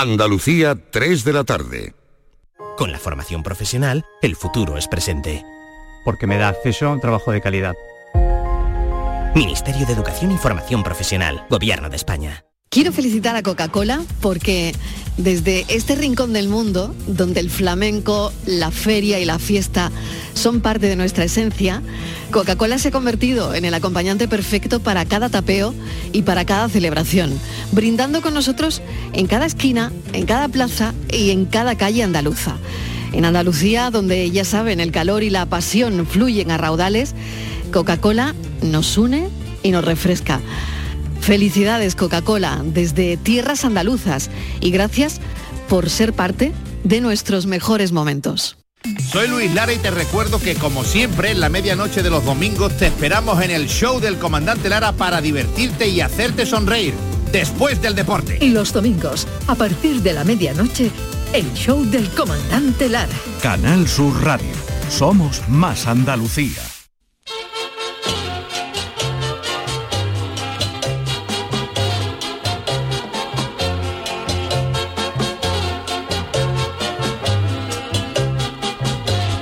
Andalucía, 3 de la tarde. Con la formación profesional, el futuro es presente. Porque me da acceso a un trabajo de calidad. Ministerio de Educación y Formación Profesional, Gobierno de España. Quiero felicitar a Coca-Cola porque desde este rincón del mundo, donde el flamenco, la feria y la fiesta son parte de nuestra esencia, Coca-Cola se ha convertido en el acompañante perfecto para cada tapeo y para cada celebración, brindando con nosotros en cada esquina, en cada plaza y en cada calle andaluza. En Andalucía, donde ya saben, el calor y la pasión fluyen a raudales, Coca-Cola nos une y nos refresca. Felicidades Coca-Cola desde tierras andaluzas y gracias por ser parte de nuestros mejores momentos. Soy Luis Lara y te recuerdo que como siempre en la medianoche de los domingos te esperamos en el show del comandante Lara para divertirte y hacerte sonreír después del deporte. Y los domingos, a partir de la medianoche, el show del comandante Lara. Canal Sur Radio. Somos más Andalucía.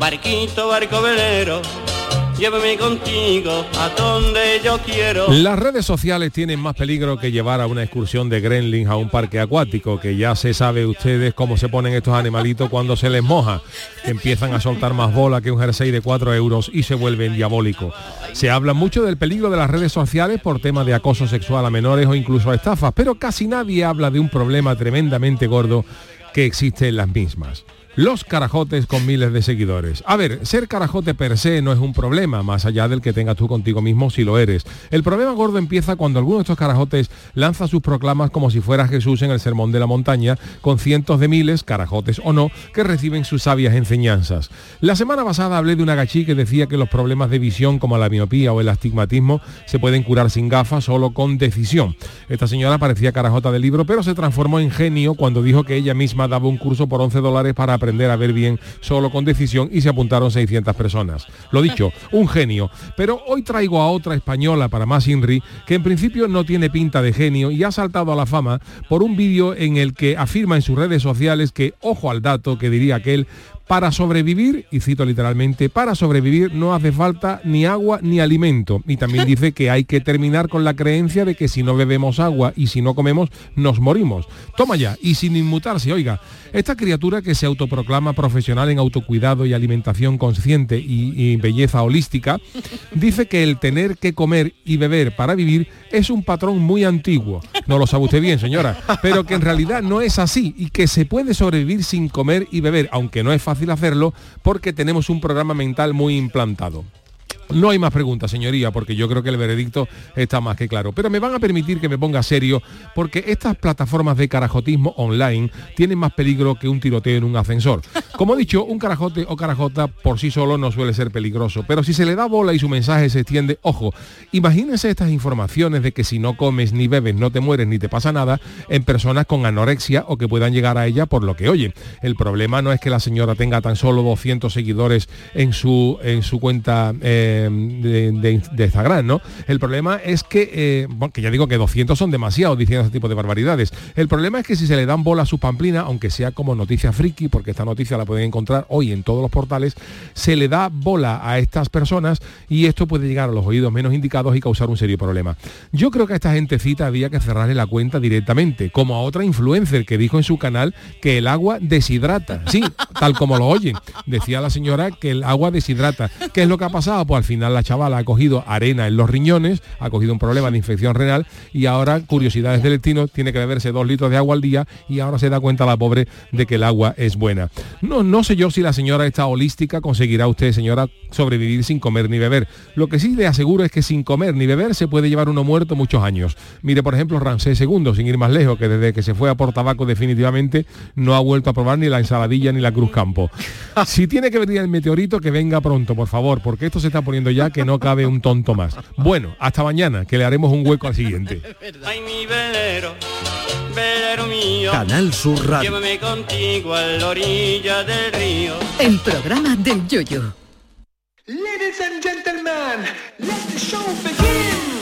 Barquito, barco velero, llévame contigo a donde yo quiero. Las redes sociales tienen más peligro que llevar a una excursión de gremlins a un parque acuático, que ya se sabe ustedes cómo se ponen estos animalitos cuando se les moja. Empiezan a soltar más bola que un jersey de 4 euros y se vuelven diabólicos. Se habla mucho del peligro de las redes sociales por temas de acoso sexual a menores o incluso a estafas, pero casi nadie habla de un problema tremendamente gordo que existe en las mismas los carajotes con miles de seguidores. A ver, ser carajote per se no es un problema, más allá del que tengas tú contigo mismo si lo eres. El problema gordo empieza cuando alguno de estos carajotes lanza sus proclamas como si fuera Jesús en el sermón de la montaña, con cientos de miles, carajotes o no, que reciben sus sabias enseñanzas. La semana pasada hablé de una gachí que decía que los problemas de visión como la miopía o el astigmatismo se pueden curar sin gafas, solo con decisión. Esta señora parecía carajota del libro, pero se transformó en genio cuando dijo que ella misma daba un curso por 11 dólares para aprender a ver bien solo con decisión y se apuntaron 600 personas. Lo dicho, un genio. Pero hoy traigo a otra española para más Inri, que en principio no tiene pinta de genio y ha saltado a la fama por un vídeo en el que afirma en sus redes sociales que, ojo al dato que diría aquel, para sobrevivir, y cito literalmente, para sobrevivir no hace falta ni agua ni alimento. Y también dice que hay que terminar con la creencia de que si no bebemos agua y si no comemos, nos morimos. Toma ya, y sin inmutarse, oiga, esta criatura que se autoproclama profesional en autocuidado y alimentación consciente y, y belleza holística, dice que el tener que comer y beber para vivir es un patrón muy antiguo. No lo sabe usted bien, señora, pero que en realidad no es así y que se puede sobrevivir sin comer y beber, aunque no es fácil hacerlo porque tenemos un programa mental muy implantado. No hay más preguntas, señoría, porque yo creo que el veredicto está más que claro. Pero me van a permitir que me ponga serio, porque estas plataformas de carajotismo online tienen más peligro que un tiroteo en un ascensor. Como he dicho, un carajote o carajota por sí solo no suele ser peligroso, pero si se le da bola y su mensaje se extiende, ojo, imagínense estas informaciones de que si no comes ni bebes no te mueres ni te pasa nada en personas con anorexia o que puedan llegar a ella por lo que oyen. El problema no es que la señora tenga tan solo 200 seguidores en su, en su cuenta. Eh, de, de- de Instagram, ¿no? El problema es que, eh, que ya digo que 200 son demasiados diciendo ese tipo de barbaridades. El problema es que si se le dan bola a sus pamplinas, aunque sea como noticia friki, porque esta noticia la pueden encontrar hoy en todos los portales, se le da bola a estas personas y esto puede llegar a los oídos menos indicados y causar un serio problema. Yo creo que a esta gentecita había que cerrarle la cuenta directamente, como a otra influencer que dijo en su canal que el agua deshidrata. Sí, tal como lo oyen. Decía la señora que el agua deshidrata. ¿Qué es lo que ha pasado? Pues al final la chavala ha cogido arena en los riñones, ha cogido un problema de infección renal y ahora, curiosidades del destino, tiene que beberse dos litros de agua al día y ahora se da cuenta la pobre de que el agua es buena. No, no sé yo si la señora esta holística conseguirá usted, señora, sobrevivir sin comer ni beber. Lo que sí le aseguro es que sin comer ni beber se puede llevar uno muerto muchos años. Mire, por ejemplo, Ramsés II, sin ir más lejos, que desde que se fue a por tabaco definitivamente no ha vuelto a probar ni la ensaladilla ni la cruz campo. Si tiene que venir el meteorito, que venga pronto, por favor, porque esto se está poniendo ya que no cabe un tonto más. Bueno, hasta mañana, que le haremos un hueco al siguiente. Ay, mi velero, velero mío. Canal Sur Radio. Llévame contigo a la orilla del río. El programa del yoyo. Ladies and gentlemen, let the show begin.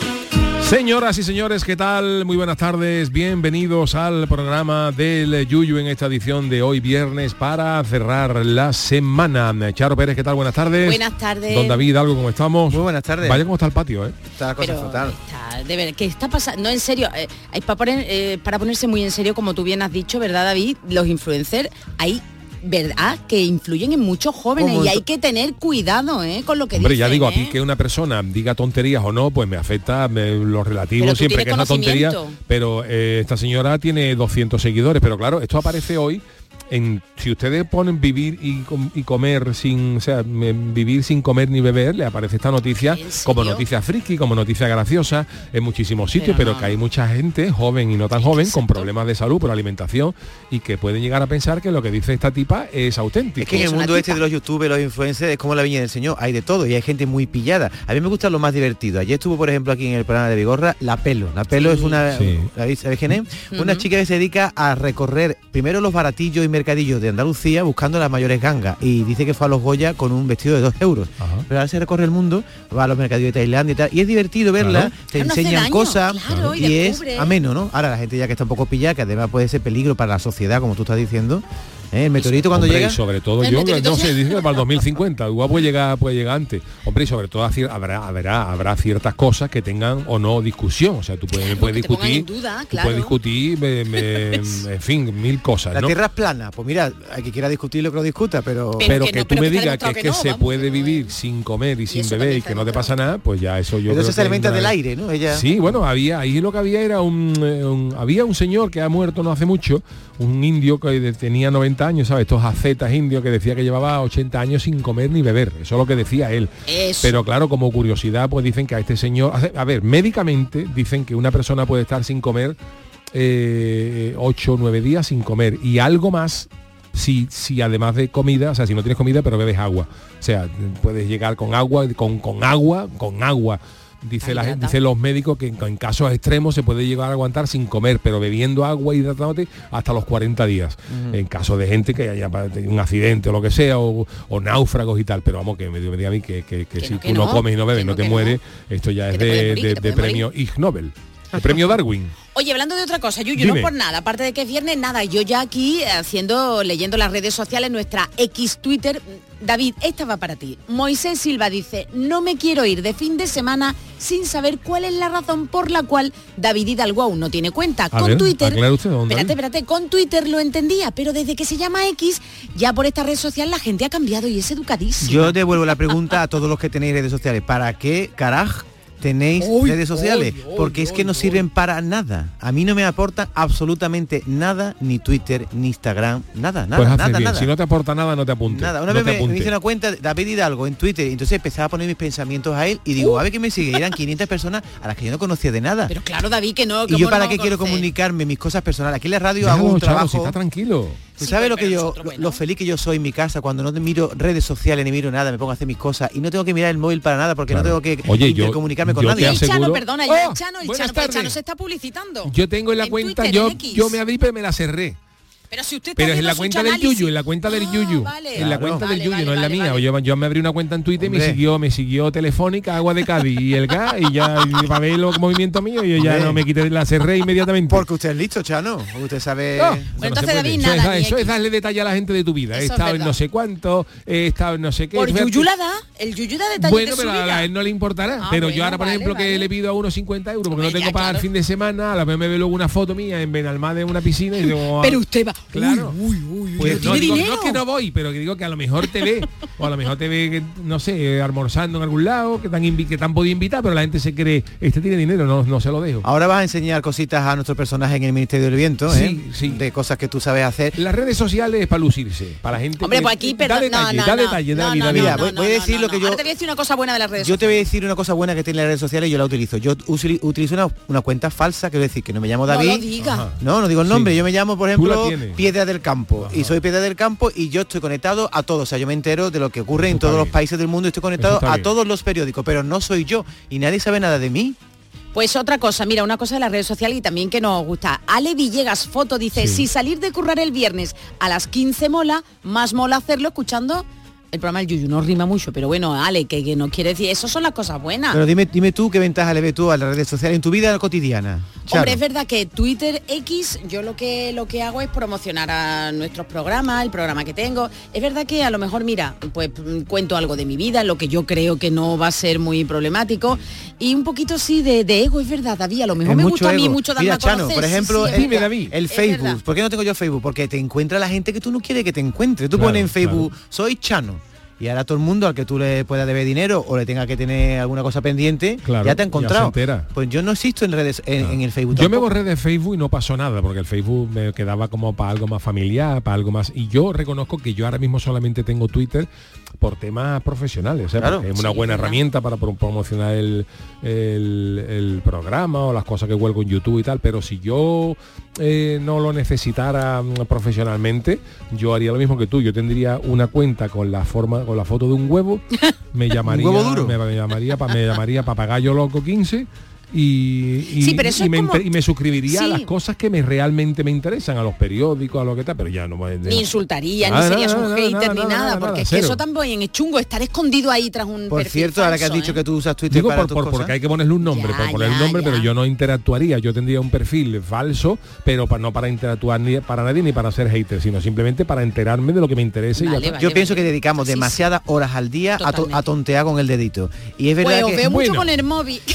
Señoras y señores, ¿qué tal? Muy buenas tardes, bienvenidos al programa del Yuyu en esta edición de hoy viernes para cerrar la semana. Charo Pérez, ¿qué tal? Buenas tardes. Buenas tardes. Don David, ¿algo cómo estamos? Muy buenas tardes. Vaya cómo está el patio, ¿eh? Está la cosa Pero fatal. está, de ver, ¿qué está pasando? No, en serio, eh, hay para, poner, eh, para ponerse muy en serio, como tú bien has dicho, ¿verdad, David? Los influencers, hay verdad que influyen en muchos jóvenes Como y hay que tener cuidado ¿eh? con lo que Hombre, ya dicen, digo, a ¿eh? ti que una persona diga tonterías o no, pues me afecta me- lo relativo siempre que es una tontería. Pero eh, esta señora tiene 200 seguidores, pero claro, esto aparece hoy. En, si ustedes ponen vivir y, com- y comer sin, o sea, vivir sin comer ni beber, le aparece esta noticia como noticia friki, como noticia graciosa en muchísimos sitios, pero, que hay mucha gente, joven y no tan joven, con problemas de salud por alimentación y que pueden llegar a pensar que lo que dice esta tipa es auténtico. Es que en el mundo este de los youtubers, los influencers, es como la viña del señor, hay de todo y hay gente muy pillada. A mí me gusta lo más divertido. Ayer estuvo, por ejemplo, aquí en el programa de Vigorra, La Pelo. La Pelo es una, Sí. ¿sabéis, sabéis quién es? Una chica que se dedica a recorrer primero los baratillos y mercadillos de Andalucía buscando las mayores gangas y dice que fue a los Goya con un vestido de dos euros. Pero ahora se recorre el mundo, va a los mercadillos de Tailandia y tal, y es divertido verla, Claro. te no enseñan daño, cosas claro, y y, es ameno, ¿no? Ahora la gente ya que está un poco pillada, que además puede ser peligro para la sociedad, como tú estás diciendo. ¿Eh? El meteorito cuando Hombre, llega... y sobre todo yo no se- sé dice que para el 2050 igual puede llegar puede llegar antes hombre y sobre todo habrá habrá habrá ciertas cosas que tengan o no discusión o sea tú puedes, puedes que discutir tú puedes discutir me- me- en fin mil cosas La ¿no? tierra es plana. Pues mira, hay que quiera discutirlo que lo discuta, pero... pero, que, tú me digas que es que, se puede vivir sin comer y sin beber y que no te pasa nada pues ya eso yo Pero creo eso que se alimenta del aire, ¿no? Ella... Sí, bueno, había ahí lo que había era un, eh, un- había un señor que ha muerto no hace mucho, un indio que tenía 90 años, ¿sabes? Estos acetas indios que decía que llevaba 80 años sin comer ni beber, eso es lo que decía él. Eso. Pero claro, como curiosidad, pues dicen que a este señor, a ver, médicamente dicen que una persona puede estar sin comer eh, 8 o 9 días sin comer y algo más si, si además de comida, o sea, si no tienes comida pero bebes agua. O sea, puedes llegar con agua, con, con agua, con agua. Dice, la, gente- dice los médicos que en, en casos extremos se puede llegar a aguantar sin comer, pero bebiendo agua y hidratándote hasta los 40 días. En caso de gente que haya tenido un accidente o lo que sea, o, o náufragos y tal. Pero vamos, que me, me diga a mí que, que- que si que tú no, no, comes y no bebes, no, no, te mueres, esto ya es de, de- premio Ig Nobel. El premio Darwin. Oye, hablando de otra cosa, Yuyu, Dime. no por nada, aparte de que es viernes, nada, yo ya aquí haciendo, leyendo las redes sociales, nuestra X Twitter, David, esta va para ti. Moisés Silva dice, no me quiero ir de fin de semana sin saber cuál es la razón por la cual David Hidalgo aún no tiene cuenta. A con ver, Twitter, usted, espérate, espérate, con Twitter lo entendía, pero desde que se llama X, ya por esta red social la gente ha cambiado y es educadísima. Yo devuelvo la pregunta a todos los que tenéis redes sociales. ¿Para qué caraj tenéis redes sociales? Porque es que no sirven para nada. A mí no me aportan absolutamente nada, ni Twitter, ni Instagram, nada, nada, pues nada, bien. nada. Si no te aporta nada, no te apuntes. Nada, una no vez me, hice una cuenta de David Hidalgo en Twitter y entonces empezaba a poner mis pensamientos a él y digo, a ver qué me sigue. Y eran 500 personas a las que yo no conocía de nada. Pero claro, David, que no... y ¿cómo yo para no qué quiero comunicarme mis cosas personales. Aquí en la radio Déjalo, hago un trabajo. si está tranquilo. ¿Tú sabes lo que yo, lo, lo feliz que yo soy en mi casa cuando no te miro redes sociales ni miro nada, me pongo a hacer mis cosas y no tengo que mirar el móvil para nada porque no tengo que Oye, yo- intercomunicarme con yo nadie. te El Chano, perdona, el ¡Oh! Chano, el Chano, el Chano se está publicitando. Yo tengo en la En cuenta, Twitter, yo, yo me abrí pero me la cerré. Pero si usted Pero es en la cuenta del análisis. Yuyu, en la cuenta del Yuyu. vale. En la Claro. cuenta del Vale, Yuyu, vale, no en la vale, mía. vale. Yo, yo me abrí una cuenta en Twitter y me siguió, me siguió Telefónica, Agua de Cádiz y el gas y ya y para ver los movimientos míos y yo ya Hombre. no me quité la cerré inmediatamente. Porque usted es listo, Chano. Usted sabe. No, Bueno, no entonces, puede. David, eso, nada, es, eso es darle detalle a la gente de tu vida. He Eso es estado en no sé cuánto, he estado en no sé qué. Por. Yuyu la da, el Yuyu da detalles Bueno, de su pero a él no le importará. Ah, pero yo ahora, por ejemplo, que le pido a unos 50 euros porque no tengo para el fin de semana, a la vez me veo luego una foto mía en Benalmádena en una piscina y digo, Pero usted va. Claro. Uy, uy, uy, Pues ¿tiene no, digo, dinero? no es que no voy, pero que digo que a lo mejor te ve, o a lo mejor te ve, no sé, almorzando en algún lado, que te han, invi- que te han podido invitar, pero la gente se cree, este tiene dinero, no, no se lo dejo. Ahora vas a enseñar cositas a nuestro personaje en el Ministerio del Viento, Sí, ¿eh? sí. De cosas que tú sabes hacer. Las redes sociales es para lucirse, para la gente. Hombre, que- pues aquí, da perdón, detalle, no, no, da no, detalle, no, no, no, voy- no, voy a no, decir no, lo que no. yo- Ahora te voy a decir una cosa buena de las redes Yo te voy a decir una cosa buena que tiene la red social y yo la utilizo. Yo utilizo una, una cuenta falsa, quiero decir que no me llamo No David. lo diga. No, no digo el nombre, Sí. yo me llamo, por ejemplo, Piedra del Campo. Y soy Piedra del Campo y yo estoy conectado a todo. O sea, yo me entero de lo que ocurre Eso en todos los países del mundo. Estoy conectado a bien. todos los periódicos, pero no soy yo. Y nadie sabe nada de mí. Pues otra cosa, mira, una cosa de las redes sociales y también que nos gusta. Ale Villegas Foto dice, Sí. si salir de currar el viernes a las 15 mola, más mola hacerlo escuchando el programa del Yuyu. No rima mucho, pero bueno, Ale, que, que no quiere decir, eso son las cosas buenas. Pero dime, dime tú qué ventaja le ves tú a las redes sociales en tu vida cotidiana. Charo. Hombre, es verdad que Twitter X, yo lo que lo que hago es promocionar a nuestros programas, el programa que tengo. Es verdad que a lo mejor, mira, pues mm, cuento algo de mi vida, lo que yo creo que no va a ser muy problemático. Y un poquito sí de, de ego, es verdad, David. A lo mejor Es me mucho gusta a mí mucho darme Mira, a Chano, conocer. por ejemplo, sí, es el. David. Facebook. ¿Por qué no tengo yo Facebook? Porque te encuentra la gente que tú no quieres que te encuentre. Tú Claro, pones en Facebook, soy Chano. Y ahora todo el mundo al que tú le puedas deber dinero o le tenga que tener alguna cosa pendiente, Claro, ya te ha ya encontrado. Pues yo no existo en redes en, en el Facebook. Yo me tampoco. borré de Facebook y no pasó nada, porque el Facebook me quedaba como para algo más familiar, para algo más. Y yo reconozco que yo ahora mismo solamente tengo Twitter por temas profesionales, o sea, Claro. porque es una Sí, buena herramienta para pro- promocionar el, el- el programa o las cosas que huelgo en YouTube y tal, pero si yo eh, no lo necesitara mm, profesionalmente, yo haría lo mismo que tú. Yo tendría una cuenta con la forma, con la foto de un huevo, me llamaría, huevo duro? me, me llamaría, me llamaría papagayo loco 15 y, y, Sí, pero eso y es me, como- inter- y me suscribiría a las cosas que me realmente me interesan, a los periódicos, a lo que tal, pero ya no me... Ni insultaría, Nada, ni serías nada, un nada, hater, nada, ni nada, nada, nada, porque es que cero. eso también es chungo, estar escondido ahí tras un Por perfil cierto, ahora que has dicho ¿eh? que tú usas Twitter Digo para por, tus por- cosas. porque hay que ponerle un nombre, Ya, por poner un nombre, ya. pero yo no interactuaría. Yo tendría un perfil falso, pero pa- no para interactuar ni para nadie ni para ser hater, sino simplemente para enterarme de lo que me interese. y Vale, está. vale. Yo pienso que dedicamos demasiadas horas al día a, to- Totalmente. a tontear con el dedito. Y es verdad Pues que veo mucho con el móvil.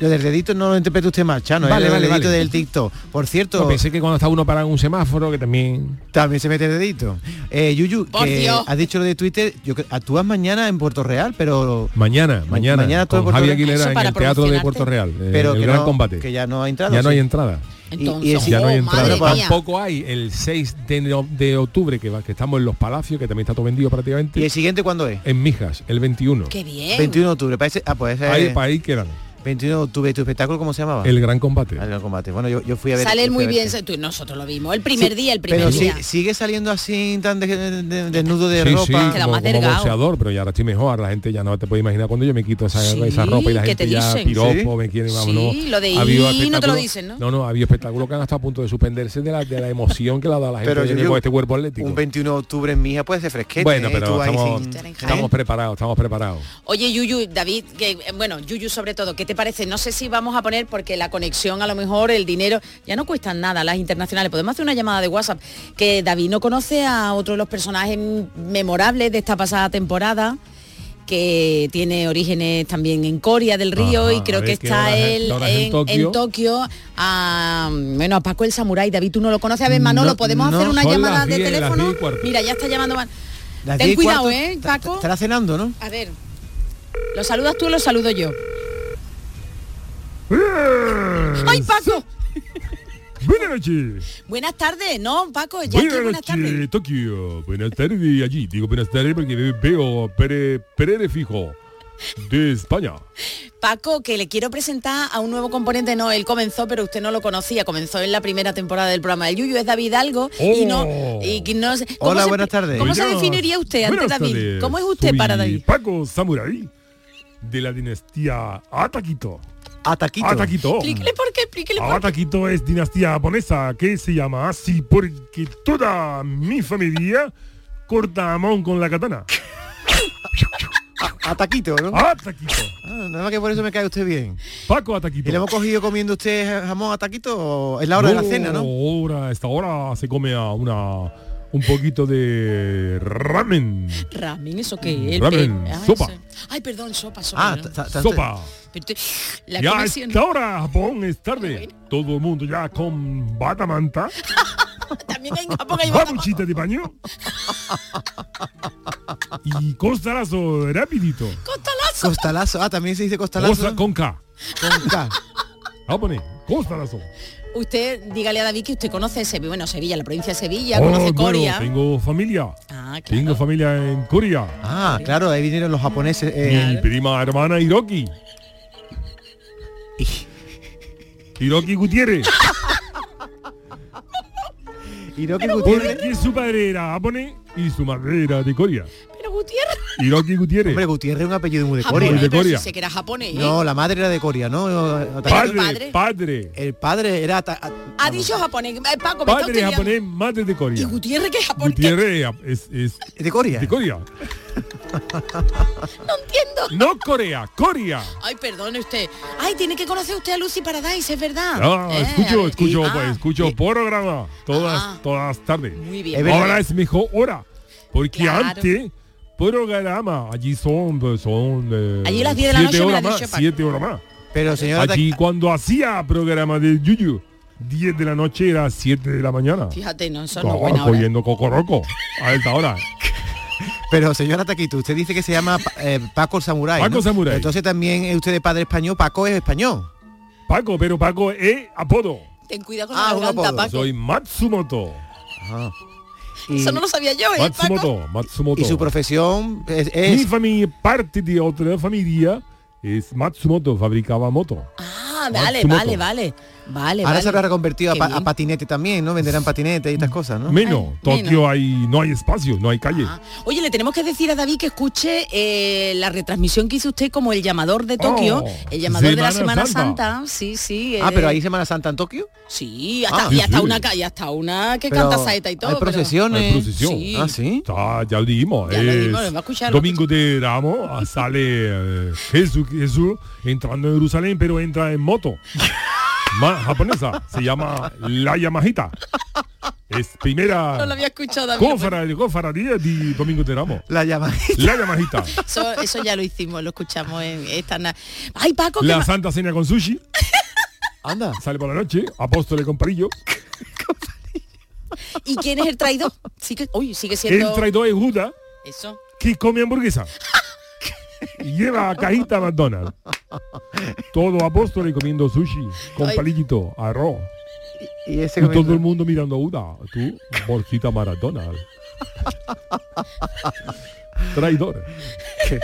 lo del dedito no lo interprete usted mal, Chano, Vale, ¿eh? Lo vale, del dedito vale. del TikTok. Por cierto, No, pensé que cuando está uno para un semáforo, que también... también se mete el dedito. Eh, Yuyu, Por que Dios. has dicho lo de Twitter, yo, actúas mañana en Puerto Real, pero Mañana, mañana, mañana con Puerto Javier Real. Aguilera en para el Teatro de. Puerto Real, eh, pero el que gran no, combate. que ya no ha entrado. ya no hay entrada. Entonces, y ese- ya no hay oh, entrada. Tampoco hay el 6 de, no- de octubre, que, va- que estamos en Los Palacios, que también está todo vendido prácticamente. ¿Y el siguiente cuándo es? En Mijas, el 21. Qué bien. 21 de octubre. Parece, ah, pues ese Ahí, es para ahí quedan. 21 de octubre. ¿Y tu espectáculo cómo se llamaba? El gran combate. El combate. Bueno, yo, yo fui a ver. Sale yo muy bien, tú- nosotros lo vimos. El primer Sí, día, el primer Pero sí- día. sigue saliendo así tan de- de- de- desnudo de sí, ropa. sí, como, como boxeador, pero ya ahora estoy mejor. La gente ya no te puede imaginar cuando yo me quito esa, Sí, esa ropa y la ¿qué gente te ya piropo, Sí. me quiere, Sí, vámonos. lo de no te lo dicen, ¿no? No, no, ha habido espectáculos que han estado a punto de suspenderse de la, de la emoción que le ha dado a la gente Pero de yo- con este cuerpo atlético. Un 21 de octubre en Mija puede ser fresquete. bueno, pero Tú ahí estamos, sin- estamos preparados, estamos preparados. Oye, Yuyu, David, que eh, bueno, Yuyu sobre todo, ¿qué te parece? No sé si vamos a poner, porque la conexión a lo mejor, el dinero, ya no cuestan nada las internacionales. Podemos hacer una llamada de WhatsApp. Que David no conoce a otro de los personajes memorables de esta pasada temporada que tiene orígenes también en Coria del Río Ajá, y creo ver que está él en en, Tokio. en Tokio a bueno a Paco el Samurái David tú no lo conoces a ver Manolo No, podemos no, hacer una llamada de 10, las teléfono 10 y cuarto. mira ya está llamando Man- ten 10 y cuidado cuarto, eh Paco Estará cenando, ¿no? a ver, ¿lo saludas tú o lo saludo yo? ¡Ay, Paco! Buenas noches. Buenas tardes, ¿no, Paco? Ya aquí, buenas tardes. Tokio. Buenas tardes allí. Digo buenas tardes porque veo Pere, Pere Fijo de España. Paco, que le quiero presentar a un nuevo componente, no, él comenzó, pero usted no lo conocía, comenzó en la primera temporada del programa del Yuyu, es David Algo, y no, Oh. y que no sé- ¿cómo Hola, se- buenas tardes. ¿Cómo se Buenas- definiría usted ante buenas David? tardes. ¿Cómo es usted Soy para David? Paco Samurai de la dinastía Ataquito. Ataquito. Ataquito. Explíquele por qué explíquele Ahora taquito es dinastía japonesa que se llama así porque toda mi familia corta jamón con la katana. A taquito, ¿no? A taquito. Ah, nada más que por eso me cae usted bien. Paco a taquito. ¿Y le hemos cogido comiendo usted jamón a taquito es la hora de la cena, no? Ahora, a esta hora se come a una un poquito de ramen. Ramen, ¿eso qué? El Ramen, pe- Ay, sopa. Ay, perdón, sopa, sopa. Ah, Sopa. Pero te- la Ya comisión- esta hora Japón es tarde. Todo el mundo ya con batamanta, También en Japón hay bata- babuchita de baño. y costalazo rapidito. Costalazo. Costalazo. Ah, también se dice costalazo. Costa con K. Con K. Japonés, costalazo. Usted, dígale a David que usted conoce Sevilla, bueno, Sevilla, la provincia de Sevilla, Oh, conoce bueno, Coria. tengo familia. Ah, claro. Tengo familia en Corea. Ah, claro, ahí vinieron los japoneses. eh, Mi prima hermana Hiroki. Hiroki Gutiérrez. Hiroki Gutiérrez. Porque su padre era japonés y su madre era de Corea. Gutiérrez. Hiroki Gutiérrez. Hombre, Gutiérrez es un apellido muy de Japonés, Corea. de pero Corea. sí sé que era japonés, ¿eh? No, la madre era de Corea, ¿no? Padre, padre. padre. El padre era... ta- Ha dicho japonés. Eh, Paco, me Padre liando. japonés, madre de Y Corea. Gutiérrez que es japonés. Gutiérrez es, es ¿De Corea? de Corea. No entiendo. No Corea, Corea. Ay, perdone usted. Ay, tiene que conocer usted a Lucy Paradise, es verdad. Ah, Eh, a escucho, escucho, Ah, pues, escucho programa todas, Ah. todas las tardes. Muy bien. Ahora es mejor hora. Porque Claro. antes, programa, allí son, son eh, Allí las 10 de la siete noche horas más, dicho Paco. siete horas más. Pero señora... Allí cuando hacía programa de Yuyu, 10 de la noche era 7 de la mañana. Fíjate, no, eso no hora. cogiendo cocoroco a esta hora. Pero señora Taquito, usted dice que se llama eh, Paco el Samurai. Paco ¿no? Samurai. Entonces también es usted de padre español, Paco es español. Paco, pero Paco es apodo. Ten cuidado con Ah, la un garganta. Paco. Soy Matsumoto. Ajá. Y, Eso no lo sabía yo, ¿eh, Paco? Matsumoto, Matsumoto. y su profesión es... Mi familia, parte de otra familia, es Matsumoto, fabricaba moto. Ah, vale, Matsumoto. vale, vale. Vale, ahora vale. se habrá reconvertido a, a patinete también, ¿no? Venderán patinete y estas cosas, ¿no? Menos, Ay, Tokio menos. hay, no hay espacio, no hay calle. Ah. Oye, le tenemos que decir a David que escuche eh, la retransmisión que hizo usted como el llamador de Tokio, Oh, el llamador de la Semana Santa. Santa. Sí, sí. Ah, eh, pero hay Semana Santa en Tokio. Sí, hasta, Ah. y Sí, hasta sí. una y hasta una que Pero canta saeta y todo. Hay pero- procesiones. Hay procesión. Sí. Ah, sí. Ya, ya lo dijimos. Ya lo dijimos, lo va a escuchar, Domingo de Ramos ah, sale eh, Jesús, Jesús entrando en Jerusalén, pero entra en moto. Ma- japonesa. Se llama La Yamajita. Es primera No lo había escuchado, cofra- cofradía de Domingo de Ramos. La llama. La Yamajita. Eso, eso ya lo hicimos, lo escuchamos en esta... na- Ay, Paco, La Santa Cena con sushi. Anda. Sale por la noche. Apóstoles con parillo. ¿y quién es el traidor? Sigue, uy, sigue siendo... El traidor es Judas Eso. que come hamburguesa. Y lleva cajita McDonald's. Todo apóstoles comiendo sushi con Ay. palillito, arroz. Y ese Y todo el mundo mirando a Judas. Tú, bolsita Maradona. Traidor.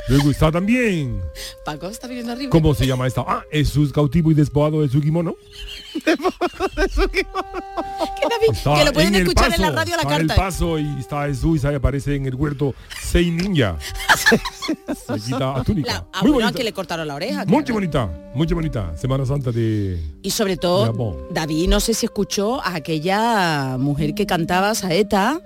Luego está también, Paco está viniendo arriba. ¿cómo se llama esta? Ah, Jesús cautivo y despojado de su kimono. Que, David, Está que lo pueden en escuchar en la paso, radio a la está en el carta. paso y está Jesús y aparece en el huerto seis ninja. Se quita la túnica. La, ah, muy bueno, bonita. que le cortaron la oreja. Muy claro. bonita, muy bonita. Semana Santa de... Y sobre de todo. David, no sé si escuchó a aquella mujer que cantaba saeta,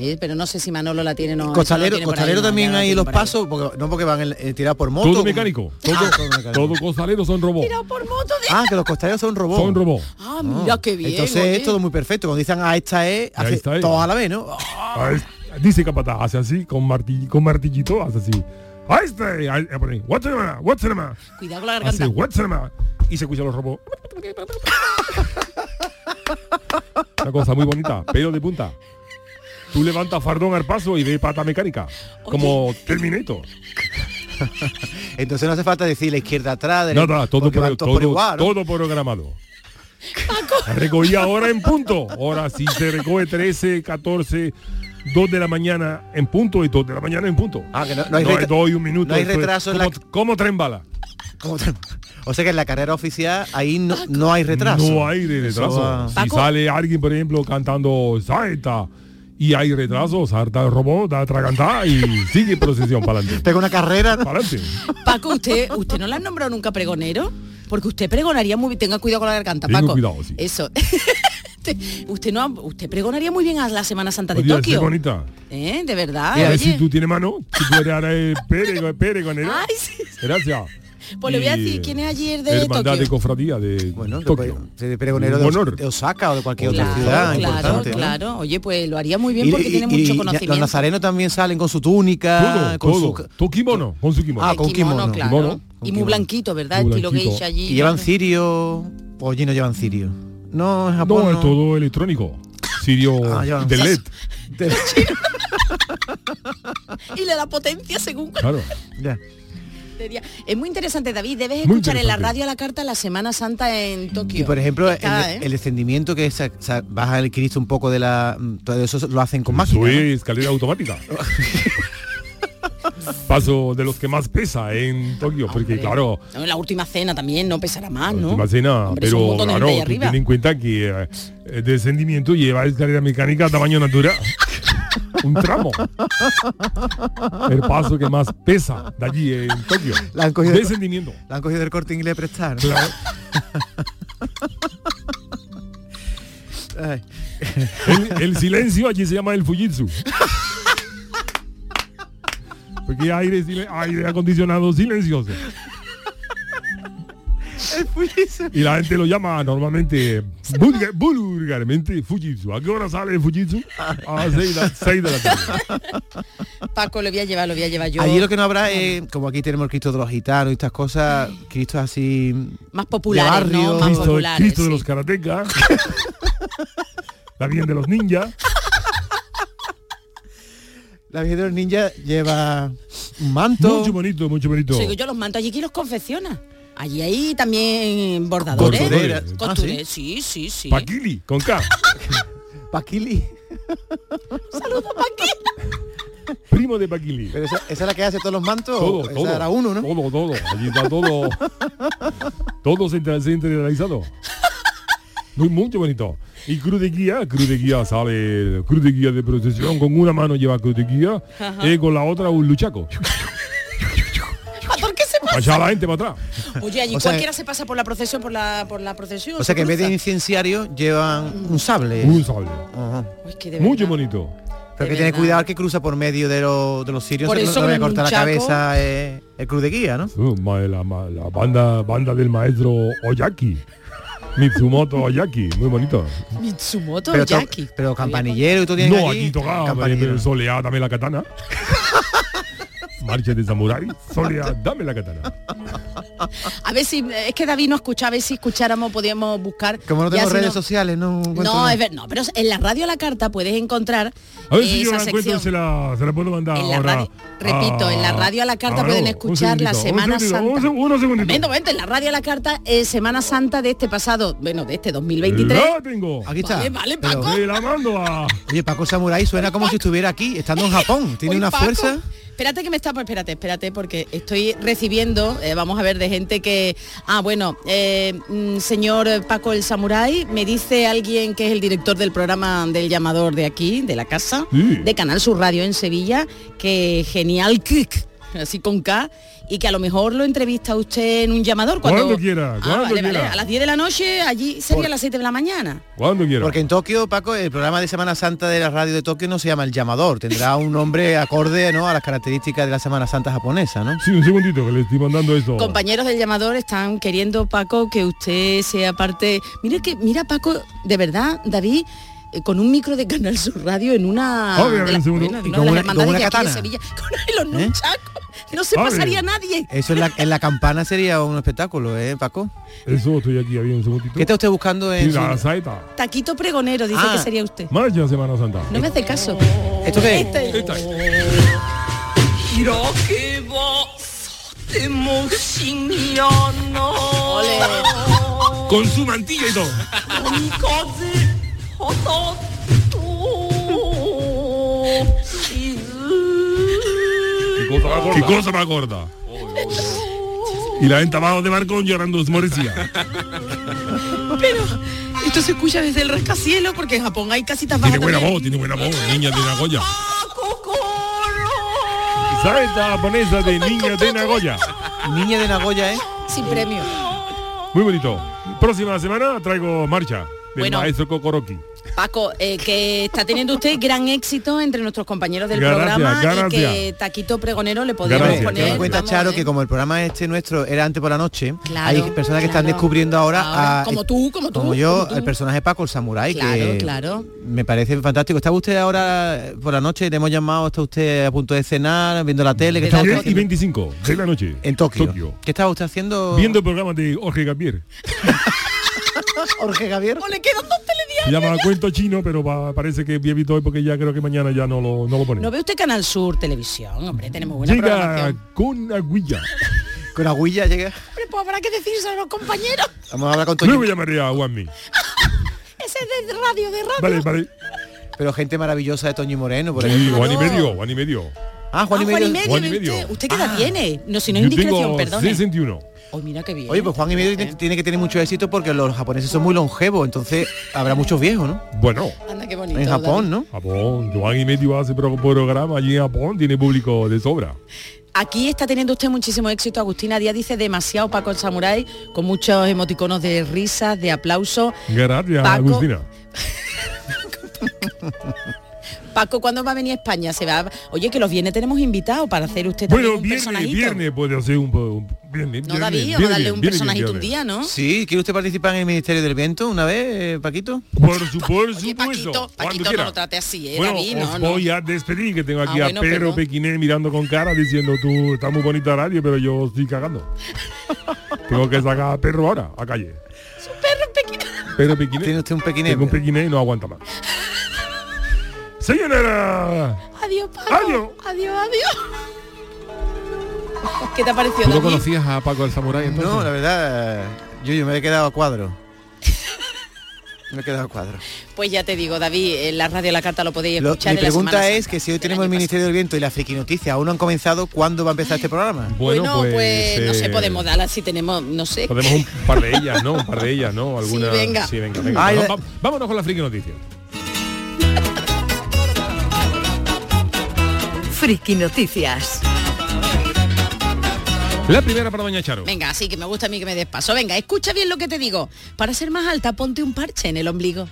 eh, pero no sé si Manolo la tiene o no. Costalero, no costalero ahí, también no hay los pasos, porque, no porque van eh, tirados por moto. Todo como- mecánico. Todo, Ah, todo mecánico. todo costaleros son robots. Tirado por moto de... Ah, que los costaleros son robots. Son robots. Ah, mira qué bien. Entonces oye. es todo muy perfecto. Cuando dicen a esta es, hace está ella. todos a la vez, ¿no? Ah, es- Dice Capataz, hace así, con, martill- con martillito, hace así. Ahí está, ahí, ahí pone, what's the matter? What's the matter? Cuidado con la Hace, garganta. what's the matter? Y se escucha los robots. Una cosa muy bonita, pelo de punta. Tú levantas fardón al paso y ve pata mecánica, como Terminator. Entonces no hace falta decir la izquierda atrás, derecha, Nada, todo, van todos por todo, igual, ¿no? todo programado. Recogía ahora en punto. Ahora si se recoge 13, 14, 2 de la mañana en punto y 2 de la mañana en punto. Ah, que no, no hay, No, retra- doy un minuto. no hay retraso en como, la... como tren bala. como O sea que en la carrera oficial ahí no, no hay retraso. No hay de retraso. va- Si Paco. sale alguien, por ejemplo, cantando Saeta y hay retraso, salta el robot, da atragantada y sigue procesión para adelante. Pega una carrera, ¿no? Para adelante. Paco, ¿usted, ¿usted no la han nombrado nunca pregonero? Porque usted pregonaría muy bien, tenga cuidado con la garganta, Tengo Paco. cuidado, sí. Eso. usted no, usted pregonaría muy bien a la Semana Santa de Oye, Tokio. bonita. ¿Eh? De verdad. a ver si tú tienes mano, si tú eres ahora el Pere, Pere con él. Ay, sí. Gracias. Pues le voy a decir quién es ayer de Hermandad Tokio. de cofradía de Bueno, Tokio. de pregonero de, Os- de Osaka o de cualquier Claro, otra ciudad claro, importante. ¿no? claro. Oye, pues lo haría muy bien Y- porque y- tiene y- mucho y conocimiento. Los nazarenos también salen con su túnica, Todo, con todo. su Tu kimono, con su kimono. Ah, con kimono. claro. Kimono. y muy kimono. blanquito, ¿verdad? Muy Estilo geisha allí. y llevan cirio o allí no llevan cirio. No, en Japón No, no. es todo electrónico. Sirio Ah, de LED. De- y le da potencia según Claro. ya. Sería- Es muy interesante, David. Debes escuchar en la radio a la carta la Semana Santa en Tokio. Y por ejemplo, Está, el, ¿eh? el descendimiento que se, se baja el Cristo un poco de la... Todo eso lo hacen con Eso máquina. ¿no? es escalera automática. Paso de los que más pesa en Tokio, porque claro, No, en la última cena también no pesará más, ¿no? última cena, Hombre, pero claro, ten en cuenta que eh, el descendimiento lleva escalera mecánica a tamaño natural. Un tramo. El paso que más pesa de allí en Tokio. La han cogido, Descendimiento. la han cogido del corte inglés prestar. ¿no? Claro. Ay. El, el silencio allí se llama el Fujitsu. Porque hay aire, aire acondicionado silencioso. Y la gente lo llama normalmente vulgar- vulgarmente Fujitsu. ¿A qué hora sale el Fujitsu? A las 6 de, la- seis de la tarde. Paco, lo voy a llevar, lo voy a llevar yo. Allí lo que no habrá es, como aquí tenemos el Cristo de los gitanos y estas cosas, Cristos así... Más barrio. ¿no? Más Cristo, populares. Cristo de sí. los karatecas. la bien de los ninjas. La Virgen de los Ninjas lleva un manto. Mucho bonito, mucho bonito. Sí, yo los mantos allí que los confecciona. Allí hay también bordadores. Costureras. Costureras, Ah, sí, sí, sí. Paquili, con K. Paquili. Saludos, Paqui. Primo de Paquili. Pero esa, esa es la que hace todos los mantos. Todo, esa todo. era uno, ¿no? Todo, todo. Allí está todo. todo centra- centralizado. Muy, mucho bonito. Y cruz de guía, cruz de guía sale, cruz de guía de procesión, con una mano lleva cruz de guía Ajá. y con la otra un luchaco. A la gente para atrás. Oye, allí O sea, cualquiera se pasa por la procesión, por la, por la procesión. O sea se que en vez de cruza. llevan un sable. Un sable. Ajá. Uy, que de Mucho verdad. bonito. Pero De que tener verdad. cuidado al que cruza por medio de, los de los sirios. Por no- eso no le con un corta la cabeza eh, el cruz de guía, ¿no? Ma- la, ma- la banda, banda del maestro Oyaki. Mitsumoto Oyaki. Muy bonito. Mitsumoto Pero, Jackie. pero campanillero y todo tiene No, aquí tocaba campanillero. pero Soleá, dame la katana. Marcha de samurái. Soleá, dame la katana. A ver si, es que David no escucha, a ver si escucháramos, podíamos buscar. Como no ya tengo redes no- sociales, no No, es ver, no, pero en la radio a la carta puedes encontrar A ver si yo esa la encuentro se la, se la puedo mandar En la ahora. radio- repito, en la radio a la carta Ah, pueden escuchar un la Semana un segundito, Santa. Un. Momento, momento, en la radio a la carta eh, Semana Santa de este pasado, bueno, de este 2023. La tengo. Aquí está. Vale, vale, Pero- Paco. Sí, la mando a... Oye, Paco Samurai suena como si estuviera aquí, estando en Japón. Tiene una Paco, fuerza. Espérate que me está, pues espérate, espérate, porque estoy recibiendo, eh, vamos a ver, de gente que, ah, bueno, eh, mm, señor Paco el Samurai, me dice alguien que es el director del programa del llamador de aquí, de la casa, de Canal Sur Radio en Sevilla, que genial kick, así con K, y que a lo mejor lo entrevista usted en un llamador cuando, Cuando quiera, Ah, cuando vale, vale, quiera. a las 10 de la noche, allí sería Por- a las 7 de la mañana. Cuando quiera. Porque en Tokio, Paco, el programa de Semana Santa de la radio de Tokio no se llama El Llamador. Tendrá un nombre acorde ¿no? a las características de la Semana Santa japonesa, ¿no? Sí, un segundito que le estoy mandando esto. Compañeros del llamador están queriendo, Paco, que usted sea parte. Mira que, mira, Paco, de verdad, David, con un micro de Canal Sur Radio en una de las, bueno, de Y una con de una- las con hermandades una de aquí de katana. Sevilla. Con los ¿Eh? No se pasaría nadie. Eso en la, en la campana sería un espectáculo, ¿eh, Paco? Eso estoy aquí, había un segundito. ¿Qué está usted buscando Sí, en la su- saeta. Taquito pregonero, dice Ah. que sería usted. Marcha Semana Santa. No me hace caso. ¿Esto qué es? Este. Esta. Ole. Con su mantilla y todo. Qué cosa más gorda. Y la gente abajo de Marcón llorando su morecía. Pero esto se escucha desde el rascacielos porque en Japón hay casitas bajas. Tiene buena también. voz, tiene buena voz. Niña de Nagoya. Saeta japonesa de Niña de Nagoya. Niña de Nagoya, ¿eh? Sin premio. Muy bonito. Próxima semana traigo marcha del Bueno. maestro Cocoroqui. Paco, eh, que está teniendo usted gran éxito entre nuestros compañeros del Gracias, programa y gracias. que Taquito Pregonero le podemos Ten poner. en cuenta, vamos, Charo, eh. que como el programa este nuestro era antes por la noche, Claro, hay personas que están descubriendo ahora, Ahora, a- como tú, como tú, como yo, como tú. el personaje Paco, el samurái, Claro, que claro. me parece fantástico. ¿Está usted ahora eh, por la noche? Le hemos llamado, está usted a punto de cenar, viendo la tele. ¿Qué estaba usted 10 y haciendo? 25 de la noche. En Tokio. ¿Qué estaba usted haciendo? Viendo el programa de Jorge Gavier. Jorge Javier. O le quedan dos telediarios. Se llama Cuento Chino, pero pa- parece que he visto hoy porque ya creo que mañana ya no lo, no lo ponen. ¿No ve usted Canal Sur Televisión? Hombre, tenemos buena Llega programación. con aguilla. Con aguilla llega. Hombre, pues habrá que decirse a los compañeros. Vamos a hablar con Toño. Luego llamaré a Juanmi. Ese es de radio, de radio. Vale, vale. Pero gente maravillosa de Toño y Moreno, por Sí, ejemplo. Juan y medio, Juan y medio. Ah, Juan y Ah, medio. Juan y medio, Juan y ¿ve medio. ¿Usted, ¿Usted qué edad tiene? No, si no es indiscreción, perdón. 61. Oye, mira qué bien. Oye, pues Juan y medio tiene- tiene que tener mucho éxito porque los japoneses son muy longevos, entonces habrá muchos viejos, ¿no? Bueno, Anda, qué bonito. En Japón. ¿no? Japón, Juan y medio hace pro- programa allí en Japón, tiene público de sobra. Aquí está teniendo usted muchísimo éxito. Agustina Díaz dice demasiado Paco el Samurai, con muchos emoticonos de risas, de aplauso. Gracias, Paco. Agustina. Paco, ¿cuándo va a venir a España? Se va. Oye, que los viernes tenemos invitados para hacer usted también Bueno, un viernes, personajito. viernes puede hacer un, un viernes. No, David, viernes, vamos a darle un viernes, personajito un viernes. día, ¿no? Sí, ¿quiere usted participar en el Ministerio del Viento una vez, eh, Paquito? Por, su, por Oye, supuesto. Paquito, Paquito, no lo trate así, ¿eh, Bueno, David? os No, no. voy a despedir, que tengo aquí Ah, a bueno, Pedro. Pequiné mirando con cara diciendo tú estás muy bonita radio, pero yo estoy cagando. tengo que sacar a perro ahora, a calle. Perro pequeño. Pedro Pequiné. Tiene usted un pequinés. Tengo un Pequiné y no aguanta más. Señora. Adiós, Paco. Adiós. Adiós, adiós. ¿Qué te ha parecido, ¿Tú lo David? conocías a Paco el Samurai entonces? No, la verdad, yo, yo me he quedado a cuadro. Me he quedado a cuadro. Pues ya te digo, David, en la radio La Carta lo podéis Lo- escuchar mi en la pregunta es Santa. que si hoy tenemos el Ministerio del Viento y la Friki Noticia aún no han comenzado, ¿cuándo va a empezar este programa? Bueno, pues, no sé, eh, podemos darla si tenemos, no sé. Podemos un par de ellas, ¿no? Un par de ellas, ¿no? Alguna... Sí, venga. Sí, venga, venga. Ay, la- vámonos con la friki noticia. Friki Noticias. La primera para Doña Charo. Venga, así que me gusta a mí que me des paso. Venga, escucha bien lo que te digo. Para ser más alta, ponte un parche en el ombligo.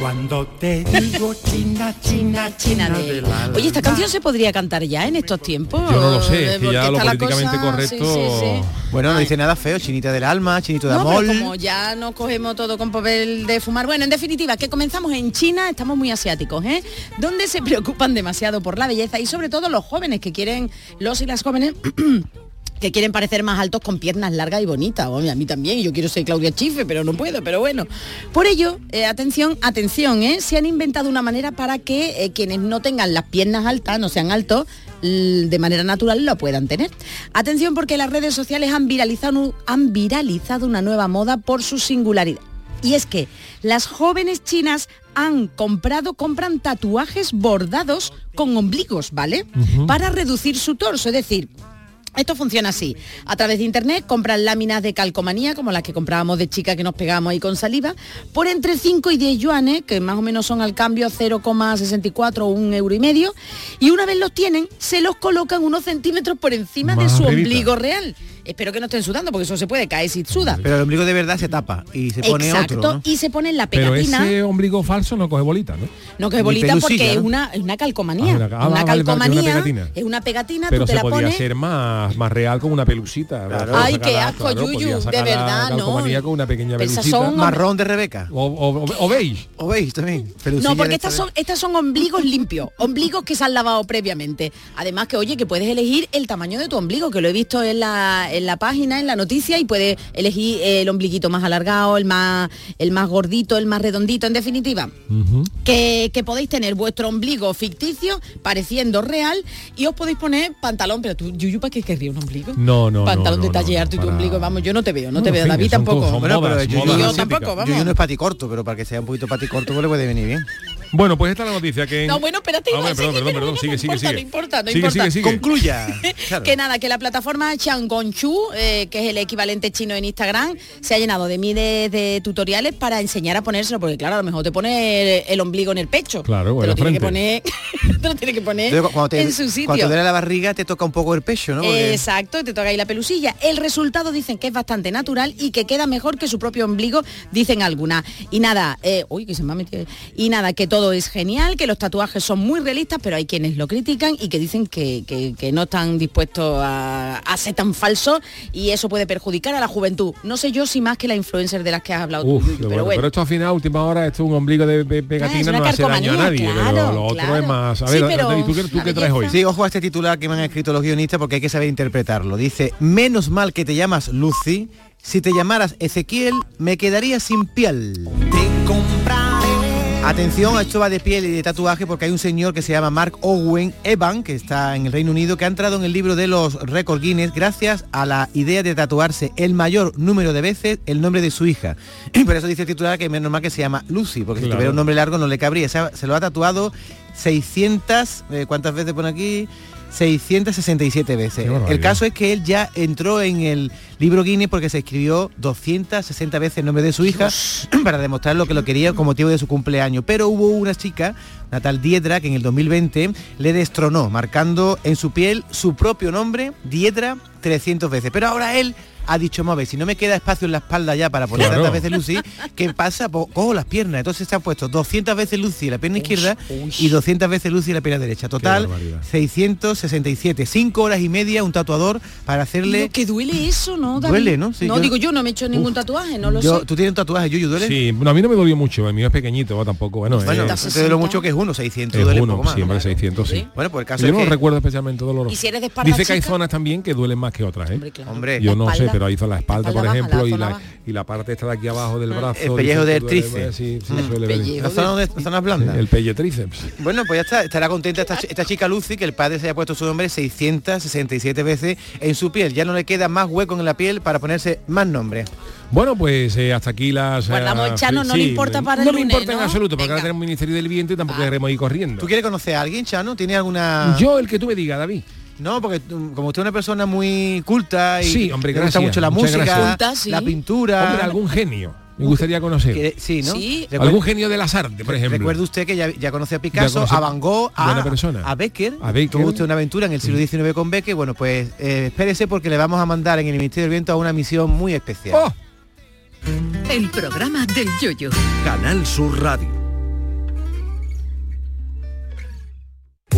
Cuando te digo china, china, China de. Oye, esta canción se podría cantar ya en estos tiempos. Yo no lo sé, es que Porque ya lo está la políticamente cosa- correcto... sí, sí, sí. Bueno, no dice nada feo, chinita del alma, chinito de No, amor. pero como ya nos cogemos todo con papel de fumar. Bueno, en definitiva, que comenzamos en China, estamos muy asiáticos, ¿eh? Donde se preocupan demasiado por la belleza y sobre todo los jóvenes que quieren, los y las jóvenes que quieren parecer más altos con piernas largas y bonitas. A mí también, yo quiero ser Claudia Chife, pero no puedo, pero bueno. Por ello, eh, atención, atención, ¿eh? se han inventado una manera para que eh, quienes no tengan las piernas altas, no sean altos, de manera natural lo puedan tener. Atención porque las redes sociales han viralizado, han viralizado una nueva moda por su singularidad. Y es que las jóvenes chinas han comprado, compran tatuajes bordados con ombligos, ¿vale? Para reducir su torso, es decir, esto funciona así. A través de internet compran láminas de calcomanía, como las que comprábamos de chica que nos pegábamos ahí con saliva, por entre 5 y 10 yuanes, que más o menos son al cambio 0,64 o un euro y medio. Y una vez los tienen, se los colocan unos centímetros por encima de su ombligo real. Espero que no estén sudando, porque eso se puede caer si suda. Pero el ombligo de verdad se tapa y se pone Exacto, otro. ¿no? y se pone en la Pero pegatina. ese ombligo falso no coge bolita, ¿no? No Ni bolita porque es ¿no? una, calcomanía. Ah, una- ah, una vale, vale, que calcomanía una pegatina. es una pegatina, Pero tú te se la podría pones. ser más, más real con una pelusita. ¿verdad? Ay, qué la- asco, claro, Yuyu, de la verdad, no. calcomanía con una pequeña Esas pelusita. son- Marrón de Rebeca. O, o, o beige. O veis también. No, porque estas esta son, estas son ombligos limpios, ombligos que se han lavado previamente. Además que, oye, que puedes elegir el tamaño de tu ombligo, que lo he visto en la, en la página, en la noticia, y puedes elegir el ombliguito más alargado, el más, el más gordito, el más redondito, en definitiva. que, que podéis tener vuestro ombligo ficticio pareciendo real y os podéis poner pantalón, pero tú, Yuyu, ¿para qué querría un ombligo? No, no, Pantalón no, de no, talle no, alto y tu para- ombligo, vamos, yo no te veo, no te veo, David tampoco. Bueno, pero yo, yo tampoco, vamos. Yuyu no es paticorto, pero para que sea un poquito paticorto pues le puede venir bien. Bueno, pues esta es la noticia que... en- No, bueno, espérate, Ah, bueno, perdón, perdón, perdón, no sigue, sigue, importa, sigue. no importa, no Sigue, importa. sigue, sigue. Concluya. Que nada, que la plataforma Changonchu, eh, que es el equivalente chino en Instagram, se ha llenado de miles de tutoriales para enseñar a ponérselo, porque claro, a lo mejor te pone el ombligo en el pecho. Claro, o te lo tiene que poner, te lo tiene que poner Entonces, cuando te, en su sitio. cuando te duele la barriga te toca un poco el pecho, ¿no? Porque- Exacto, te toca ahí la pelusilla. El resultado dicen que es bastante natural y que queda mejor que su propio ombligo, dicen algunas. Y nada, eh, uy, que se me ha metido. Y nada, que todo es genial, que los tatuajes son muy realistas, pero hay quienes lo critican y que dicen que, que- que no están dispuestos a, a ser tan falsos y eso puede perjudicar a la juventud. No sé yo si más que la influencer de las que has hablado Uf, tú, qué Yuyu, bueno. pero Pero, bueno. esto al final, a última hora, esto es un ombligo de pe- pegatina, Ah, no hace daño a nadie, pero claro, lo otro claro. es más... A Sí, ver, pero David, ¿tú qué, tú qué traes hoy? Sí, ojo a este titular que me han escrito los guionistas porque hay que saber interpretarlo. Dice, menos mal que te llamas Lucy, si te llamaras Ezequiel, me quedaría sin piel. Atención, esto va de piel y de tatuaje porque hay un señor que se llama Mark Owen Evan, que está en el Reino Unido, que ha entrado en el libro de los récords Guinness gracias a la idea de tatuarse el mayor número de veces el nombre de su hija. Por eso dice el titular que menos mal que se llama Lucy, porque si Claro. tuviera un nombre largo no le cabría. Se lo ha tatuado 600, eh, ¿cuántas veces pone aquí? 667 veces. El caso es que él ya entró en el libro Guinness porque se escribió 260 veces el nombre de su hija para demostrar lo que lo quería con motivo de su cumpleaños. Pero hubo una chica, una tal Diedra, que en el 2020 le destronó, marcando en su piel su propio nombre, Diedra, 300 veces. Pero ahora él ha dicho, "Move, si no me queda espacio en la espalda ya para poner Claro. tantas veces Lucy, ¿qué pasa? Pues cojo las piernas. Entonces se ha puesto 200 veces Lucy en la pierna izquierda y 200 veces Lucy en la pierna derecha. Total, barbaridad. 667. Cinco horas y media un tatuador para hacerle... Lo que duele eso, ¿no, David? Duele, ¿no? Sí, no, yo- digo yo, no me he hecho ningún tatuaje, no lo Yo- sé. ¿Tú tienes un tatuaje, Yuyu, duele? Sí, bueno, a mí no me dolió mucho, el mío es pequeñito, tampoco, bueno, Bueno, es, te de lo mucho que es uno, 600 es duele uno, poco más. siempre 600, sí. Bueno, pues el caso Yo es no que... recuerdo especialmente doloroso. ¿Y si eres de Dice que hay zonas también que duelen más que otras, ¿eh? Hombre, Yo La no sé. Pero hizo la espalda, por espalda baja, ejemplo, la y, la, y la parte esta de aquí abajo del brazo. el pellejo del tríceps. Sí, sí, suele ver. La zona, donde- la zona blanda. El pelletríceps. Bueno, pues ya está, estará contenta esta, esta chica Lucy que el padre se haya puesto su nombre 667 veces en su piel. Ya no le queda más hueco en la piel para ponerse más nombre. Bueno, pues eh, hasta aquí las... Guardamos eh, el Chano, no le importa para el No me lunes, importa en absoluto, porque ahora tenemos Ministerio del Viento y tampoco queremos ir corriendo. ¿Tú quieres conocer a alguien, Chano? ¿Tiene alguna...? Yo, el que tú me digas, David. No, porque como usted es una persona muy culta y Sí, hombre, le gusta gracias, mucho la música, gracias. Culta, sí. la pintura... Hombre, algún genio. Me gustaría conocer. que- sí, ¿no? Sí. Algún genio de las artes, por ejemplo. Recuerde usted que ya, ya conoce a Picasso, conoce- a Van Gogh, a, persona. a Becker. A Becker. Tuvo usted una aventura en el siglo XIX con Becker. Bueno, pues eh, espérese porque le vamos a mandar en el Ministerio del Viento a una misión muy especial. ¡Oh! El programa del yoyo. Canal Sur Radio.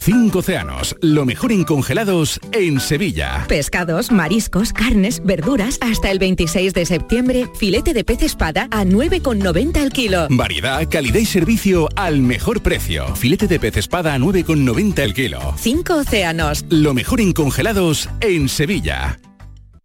Cinco océanos, lo mejor en congelados en Sevilla. Pescados, mariscos, carnes, verduras. Hasta el 26 de septiembre, filete de pez espada a 9,90 el kilo. Variedad, calidad y servicio al mejor precio. Filete de pez espada a 9,90 el kilo. Cinco océanos. Lo mejor en congelados en Sevilla.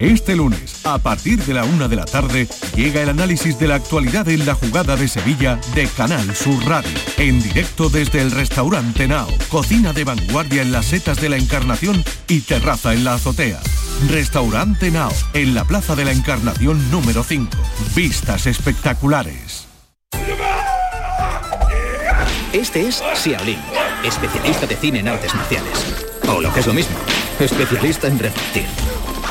Este lunes, a partir de la una de la tarde, llega el análisis de la actualidad en la jugada de Sevilla de Canal Sur Radio. En directo desde el restaurante Nao, cocina de vanguardia en las setas de la Encarnación y terraza en la azotea. Restaurante Nao, en la Plaza de la Encarnación número 5. Vistas espectaculares. Este es Xiaolin, especialista de cine en artes marciales. O lo que es lo mismo, especialista en repartir.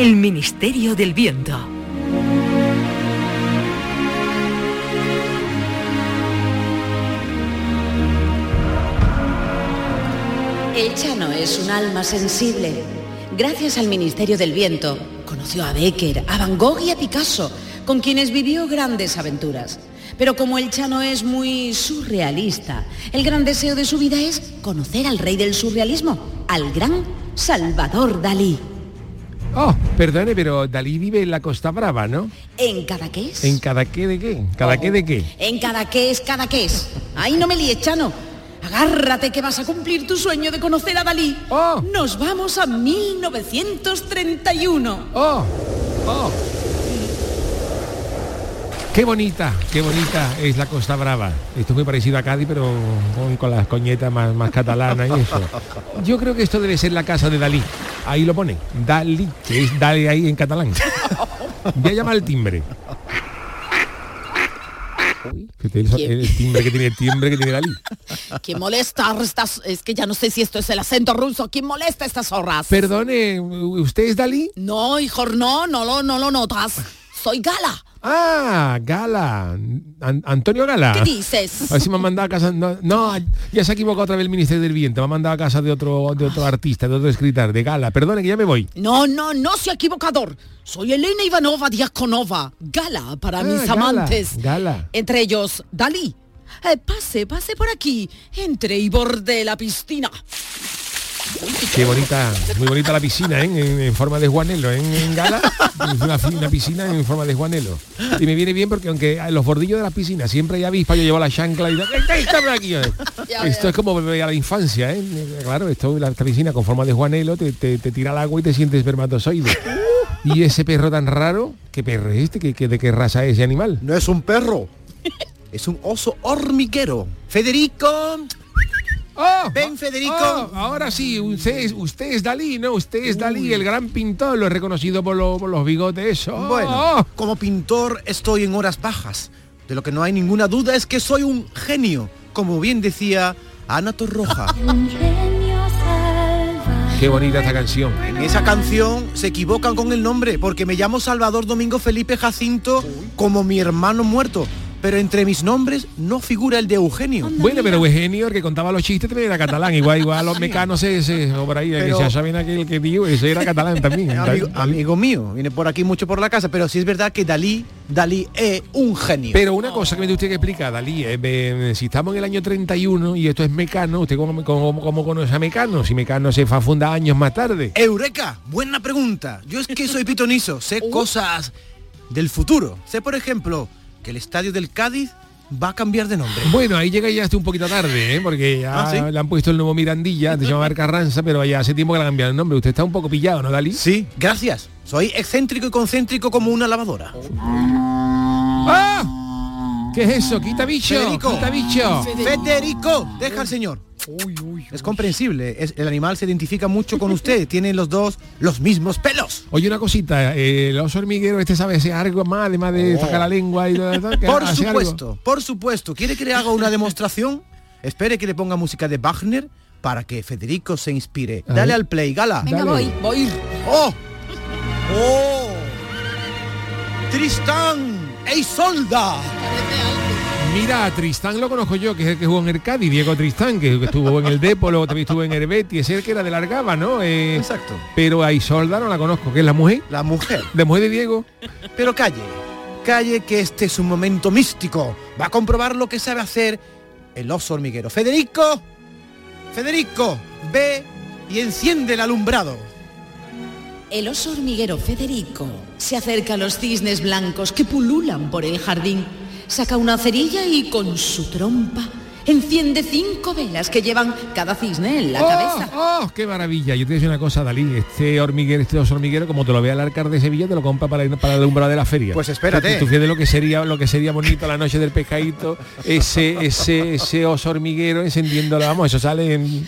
El Ministerio del Viento. El Chano es un alma sensible. Gracias al Ministerio del Viento, conoció a Becker, a Van Gogh y a Picasso, con quienes vivió grandes aventuras. Pero como el Chano es muy surrealista, el gran deseo de su vida es conocer al rey del surrealismo, al gran Salvador Dalí. Oh, perdone, pero Dalí vive en la Costa Brava, ¿no? ¿En Cadaqués? ¿En cada qué de qué? ¿Cada qué de qué? En Cadaqués, Cadaqués. Ahí no me líes, Chano. Agárrate que vas a cumplir tu sueño de conocer a Dalí. Nos vamos a 1931. Oh, oh. Qué bonita, qué bonita es la Costa Brava. Esto es muy parecido a Cádiz, pero con, con las coñetas más, más catalanas y eso. Yo creo que esto debe ser la casa de Dalí. Ahí lo pone. Dalí, que es Dale ahí en catalán. Voy a llamar al timbre. El, el timbre que tiene el timbre que tiene Dalí. ¿Quién molesta? Estas, es que ya no sé si esto es el acento ruso. ¿Quién molesta estas zorras? Perdone, ¿usted es Dalí? No, hijo, no, no lo, no lo notas. Soy Gala. Ah, Gala. An- Antonio Gala. ¿Qué dices? A ver si me han mandado a casa. No, no, ya se ha equivocado otra vez el Ministerio del Viento. Me ha mandado a casa de otro, de otro artista, de otro escritor, de Gala. Perdone que ya me voy. No, no, no soy equivocador. Soy Elena Ivanova Diakonova. Gala para Ah, mis Gala, amantes. Gala. Entre ellos, Dalí. Eh, pase, pase por aquí. Entre y borde la piscina. Qué bonita, muy bonita la piscina, ¿eh? en, en forma de juanelo, ¿eh? en Gala. Es una, piscina en forma de juanelo. Y me viene bien porque aunque en los bordillos de la piscina siempre hay avispa, yo llevo la chancla y digo, "Ven, ven, está por aquí! eh". Esto es como volver a la infancia, ¿eh? Claro, esto, la esta piscina con forma de juanelo te, te- te tira al agua y te sientes espermatozoide. Y ese perro tan raro, ¿qué perro es este? ¿Qué, qué- de qué raza es ese animal? No es un perro. Es un oso hormiguero. Federico. Ven, Federico. Oh, ahora sí, usted es, usted es Dalí, ¿no? Usted es Dalí, el gran pintor, lo he reconocido por, lo- por los bigotes, eso. Bueno, como pintor estoy en horas bajas. De lo que no hay ninguna duda es que soy un genio, como bien decía Ana Torroja. Qué bonita esta canción. En esa canción se equivocan con el nombre, porque me llamo Salvador Domingo Felipe Jacinto como mi hermano muerto. Pero entre mis nombres no figura el de Eugenio. Bueno, pero Eugenio, el que contaba los chistes, también era catalán. Igual, igual los mecanos ese, o por ahí, Pero- que ya saben aquel que digo, ese era catalán también. Amigo, amigo mío, viene por aquí mucho por la casa, pero sí es verdad que Dalí, Dalí es un genio. Pero una cosa que me tiene usted que explicar, Dalí, eh, me- si estamos en el año 31 y esto es Mecano, ¿usted cómo, cómo- cómo conoce a Mecano? Si Mecano se fa funda años más tarde. Eureka, buena pregunta. Yo es que soy pitonizo, sé cosas del futuro. Sé, por ejemplo, que el estadio del Cádiz va a cambiar de nombre. Bueno, ahí llega ya hasta un poquito tarde, ¿eh? porque ya Ah, ¿sí? le han puesto el nuevo Mirandilla, antes se llamaba Carranza, pero ya hace tiempo que le han cambiado el nombre. Usted está un poco pillado, ¿no, Dalí? Sí, gracias. Soy excéntrico y concéntrico como una lavadora. ¡Ah! ¿Qué es eso? Quita bicho, Federico, quita bicho. Federico, deja al señor. Es comprensible, es- el animal se identifica mucho con usted, tienen los dos los mismos pelos. Oye, una cosita, eh, el oso hormiguero, este sabe hacer algo más, además de sacar la lengua y todo, todo, que Por algo. supuesto, por supuesto. ¿Quiere que le haga una demostración? Espere que le ponga música de Wagner para que Federico se inspire. Dale al play, Gala. Venga, voy, voy. ¡Oh! ¡Oh! Tristán e Isolda. Mira, a Tristán lo conozco yo, que es el que jugó en el Cádiz, Diego Tristán, que estuvo en el Depo, luego también estuvo en el Betis, es el que era de Largaba, ¿no? Eh, Exacto. Pero a Isolda no la conozco, que es la mujer. La mujer. La mujer de Diego. Pero calle, calle que este es un momento místico. Va a comprobar lo que sabe hacer el oso hormiguero. Federico, Federico, ve y enciende el alumbrado. El oso hormiguero Federico se acerca a los cisnes blancos que pululan por el jardín, saca una cerilla y con su trompa Enciende cinco velas que llevan cada cisne en la ¡Oh! cabeza. ¡Oh! ¡Qué maravilla! Yo te voy a decir una cosa, Dalí. Este hormiguero, este oso hormiguero, como te lo vea al arcar de Sevilla, te lo compra para, para el umbral de la feria. Pues espérate. Tú, tú fíjate lo que sería lo que sería bonito la noche del pescadito, ese, ese, ese oso hormiguero encendiéndolo. Vamos, eso sale en,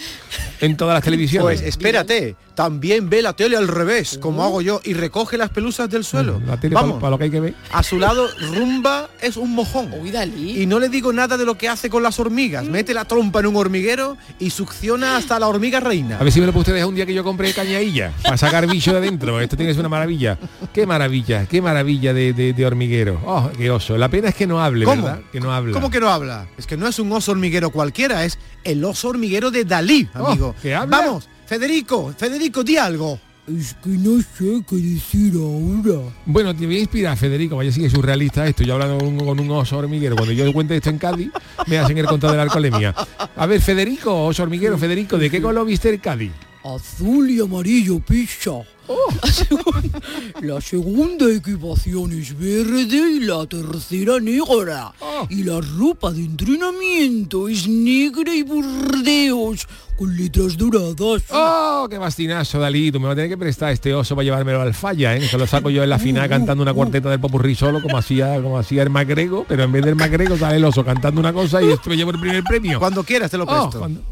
en todas las televisiones. Pues espérate, también ve la tele al revés, como hago yo, y recoge las pelusas del suelo. La tele Vamos, para lo que hay que ver. a su lado Rumba es un mojón. Y no le digo nada de lo que hace con las hormigas. Mete la trompa en un hormiguero y succiona hasta la hormiga reina. A ver si me lo puede ustedes un día que yo compré cañailla para sacar bicho de adentro. Esto tiene que ser una maravilla. Qué maravilla, qué maravilla de, de- de hormiguero. Oh, qué oso. La pena es que no hable, ¿Cómo? ¿verdad? Que no habla. ¿Cómo que no habla? Es que no es un oso hormiguero cualquiera, es el oso hormiguero de Dalí, amigo. ¿que habla? Vamos, Federico, Federico, di algo. Es que no sé qué decir ahora. Bueno, te voy a inspirar, Federico, vaya sigue surrealista esto. Yo hablando con un, con un oso hormiguero. Cuando yo cuente esto en Cádiz, me hacen el control de la alcoholemia. A ver, Federico, oso hormiguero, Federico, ¿de qué color viste el Cádiz? Azul y amarillo pizza. La segunda equipación es verde y la tercera negra. Y la ropa de entrenamiento es negra y burdeos con letras doradas. ¡Oh, qué bastinazo, Dalí! Tú me vas a tener que prestar este oso para llevármelo al falla, ¿eh? Que lo saco yo en la final cantando una cuarteta del popurrí solo, como hacía, como hacía el magrego, pero en vez del magrego sale el oso cantando una cosa y esto me llevo el primer premio. Cuando quieras te lo Oh, presto. cuando-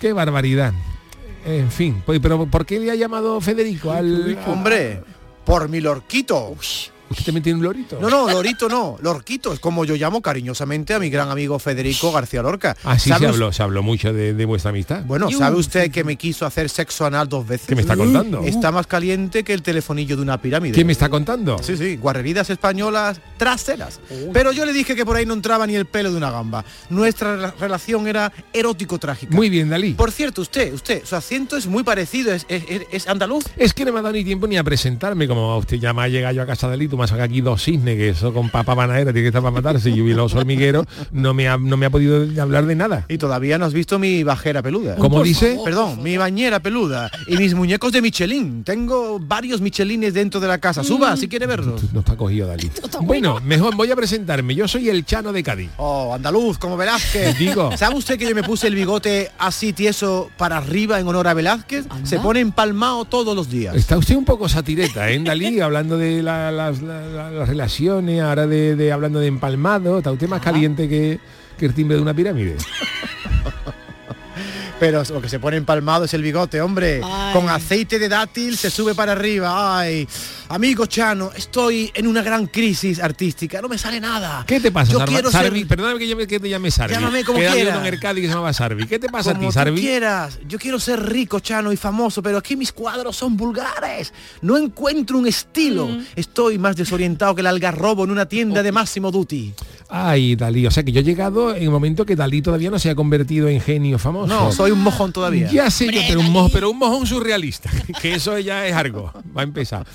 ¡Qué barbaridad! En fin, pues, pero ¿por qué le ha llamado Federico al... Hombre, por mi lorquito. ¿Usted también tiene un lorito? No, no, lorito no, lorquito, es como yo llamo cariñosamente a mi gran amigo Federico García Lorca. Así ¿Sabe se habló, se habló mucho de, de vuestra amistad. Bueno, ¿sabe usted que me quiso hacer sexo anal dos veces? ¿Qué me está contando? Está más caliente que el telefonillo de una pirámide. ¿Qué me está contando? Sí, sí, guarreridas españolas traseras. Pero yo le dije que por ahí no entraba ni el pelo de una gamba. Nuestra rela- relación era erótico-trágica. Muy bien, Dalí. Por cierto, usted, usted, su acento es muy parecido, es, es- es- es andaluz. Es que no me ha dado ni tiempo ni a presentarme, como usted ya me ha llegado yo a casa de Dalí, tú me sacado aquí dos cisnes, que eso con papa panadera tiene que estar para matarse, y yo vi los hormigueros, no me ha, no me ha podido hablar de nada. Y todavía no has visto mi bajera peluda. ¿Cómo dice? Perdón, mi bañera peluda y mis muñecos de Michelin. Tengo varios Michelines dentro de la casa. Suba, si quiere verlos. No está cogido Dalí. Bueno, mejor voy a presentarme. Yo soy el Chano de Cádiz. Oh, andaluz, como Velázquez. Digo. ¿Sabe usted que yo me puse el bigote así tieso para arriba en honor a Velázquez? Se pone empalmado todos los días. Está usted un poco satireta, ¿eh, Dalí? Hablando de la- las, la- la- las relaciones, ahora de, de- hablando de empalmado, está usted más caliente que, que el timbre de una pirámide. Pero lo que se pone empalmado es el bigote, hombre. Ay. Con aceite de dátil se sube para arriba. Ay, amigo Chano, estoy en una gran crisis artística. No me sale nada. ¿Qué te pasa, Yo Sarva- quiero Sarvi? ser- Perdóname que, llame- que te llame Sarvi. Llámame como quieras. uno en el Cádiz que se llamaba Sarvi. ¿Qué te pasa a ti, tú Sarvi? quieras. Yo quiero ser rico, Chano, y famoso, pero aquí mis cuadros son vulgares. No encuentro un estilo. Mm. Estoy más desorientado que el algarrobo en una tienda de Máximo Duty. Ay, Dalí, o sea que yo he llegado en el momento que Dalí todavía no se ha convertido en genio famoso. No, soy un mojón todavía. Ya sé yo, pero un, mojón, pero un mojón surrealista, que eso ya es algo. Va a empezar.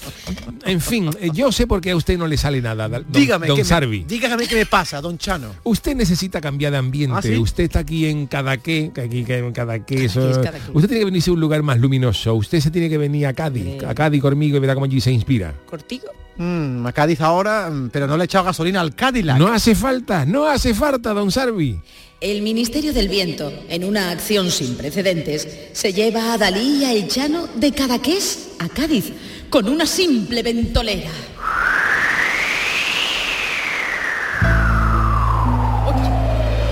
En fin, eh, yo sé por qué a usted no le sale nada, don, Dígame, don ¿qué me- Sarvi. dígame qué me pasa, don Chano. Usted necesita cambiar de ambiente. ¿Ah, sí? Usted está aquí en Cadaqué, que aquí que en Cadaqué, eso-. Usted tiene que venirse a un lugar más luminoso. Usted se tiene que venir a Cádiz, a Cádiz conmigo y verá cómo allí se inspira. ¿Cortico? Mm, a Cádiz ahora, mm, pero no le he echado gasolina al Cadillac. No hace falta, no hace falta, don Sarvi. El Ministerio del Viento, en una acción sin precedentes, se lleva a Dalí y a El Llano de Cadaqués a Cádiz con una simple ventolera.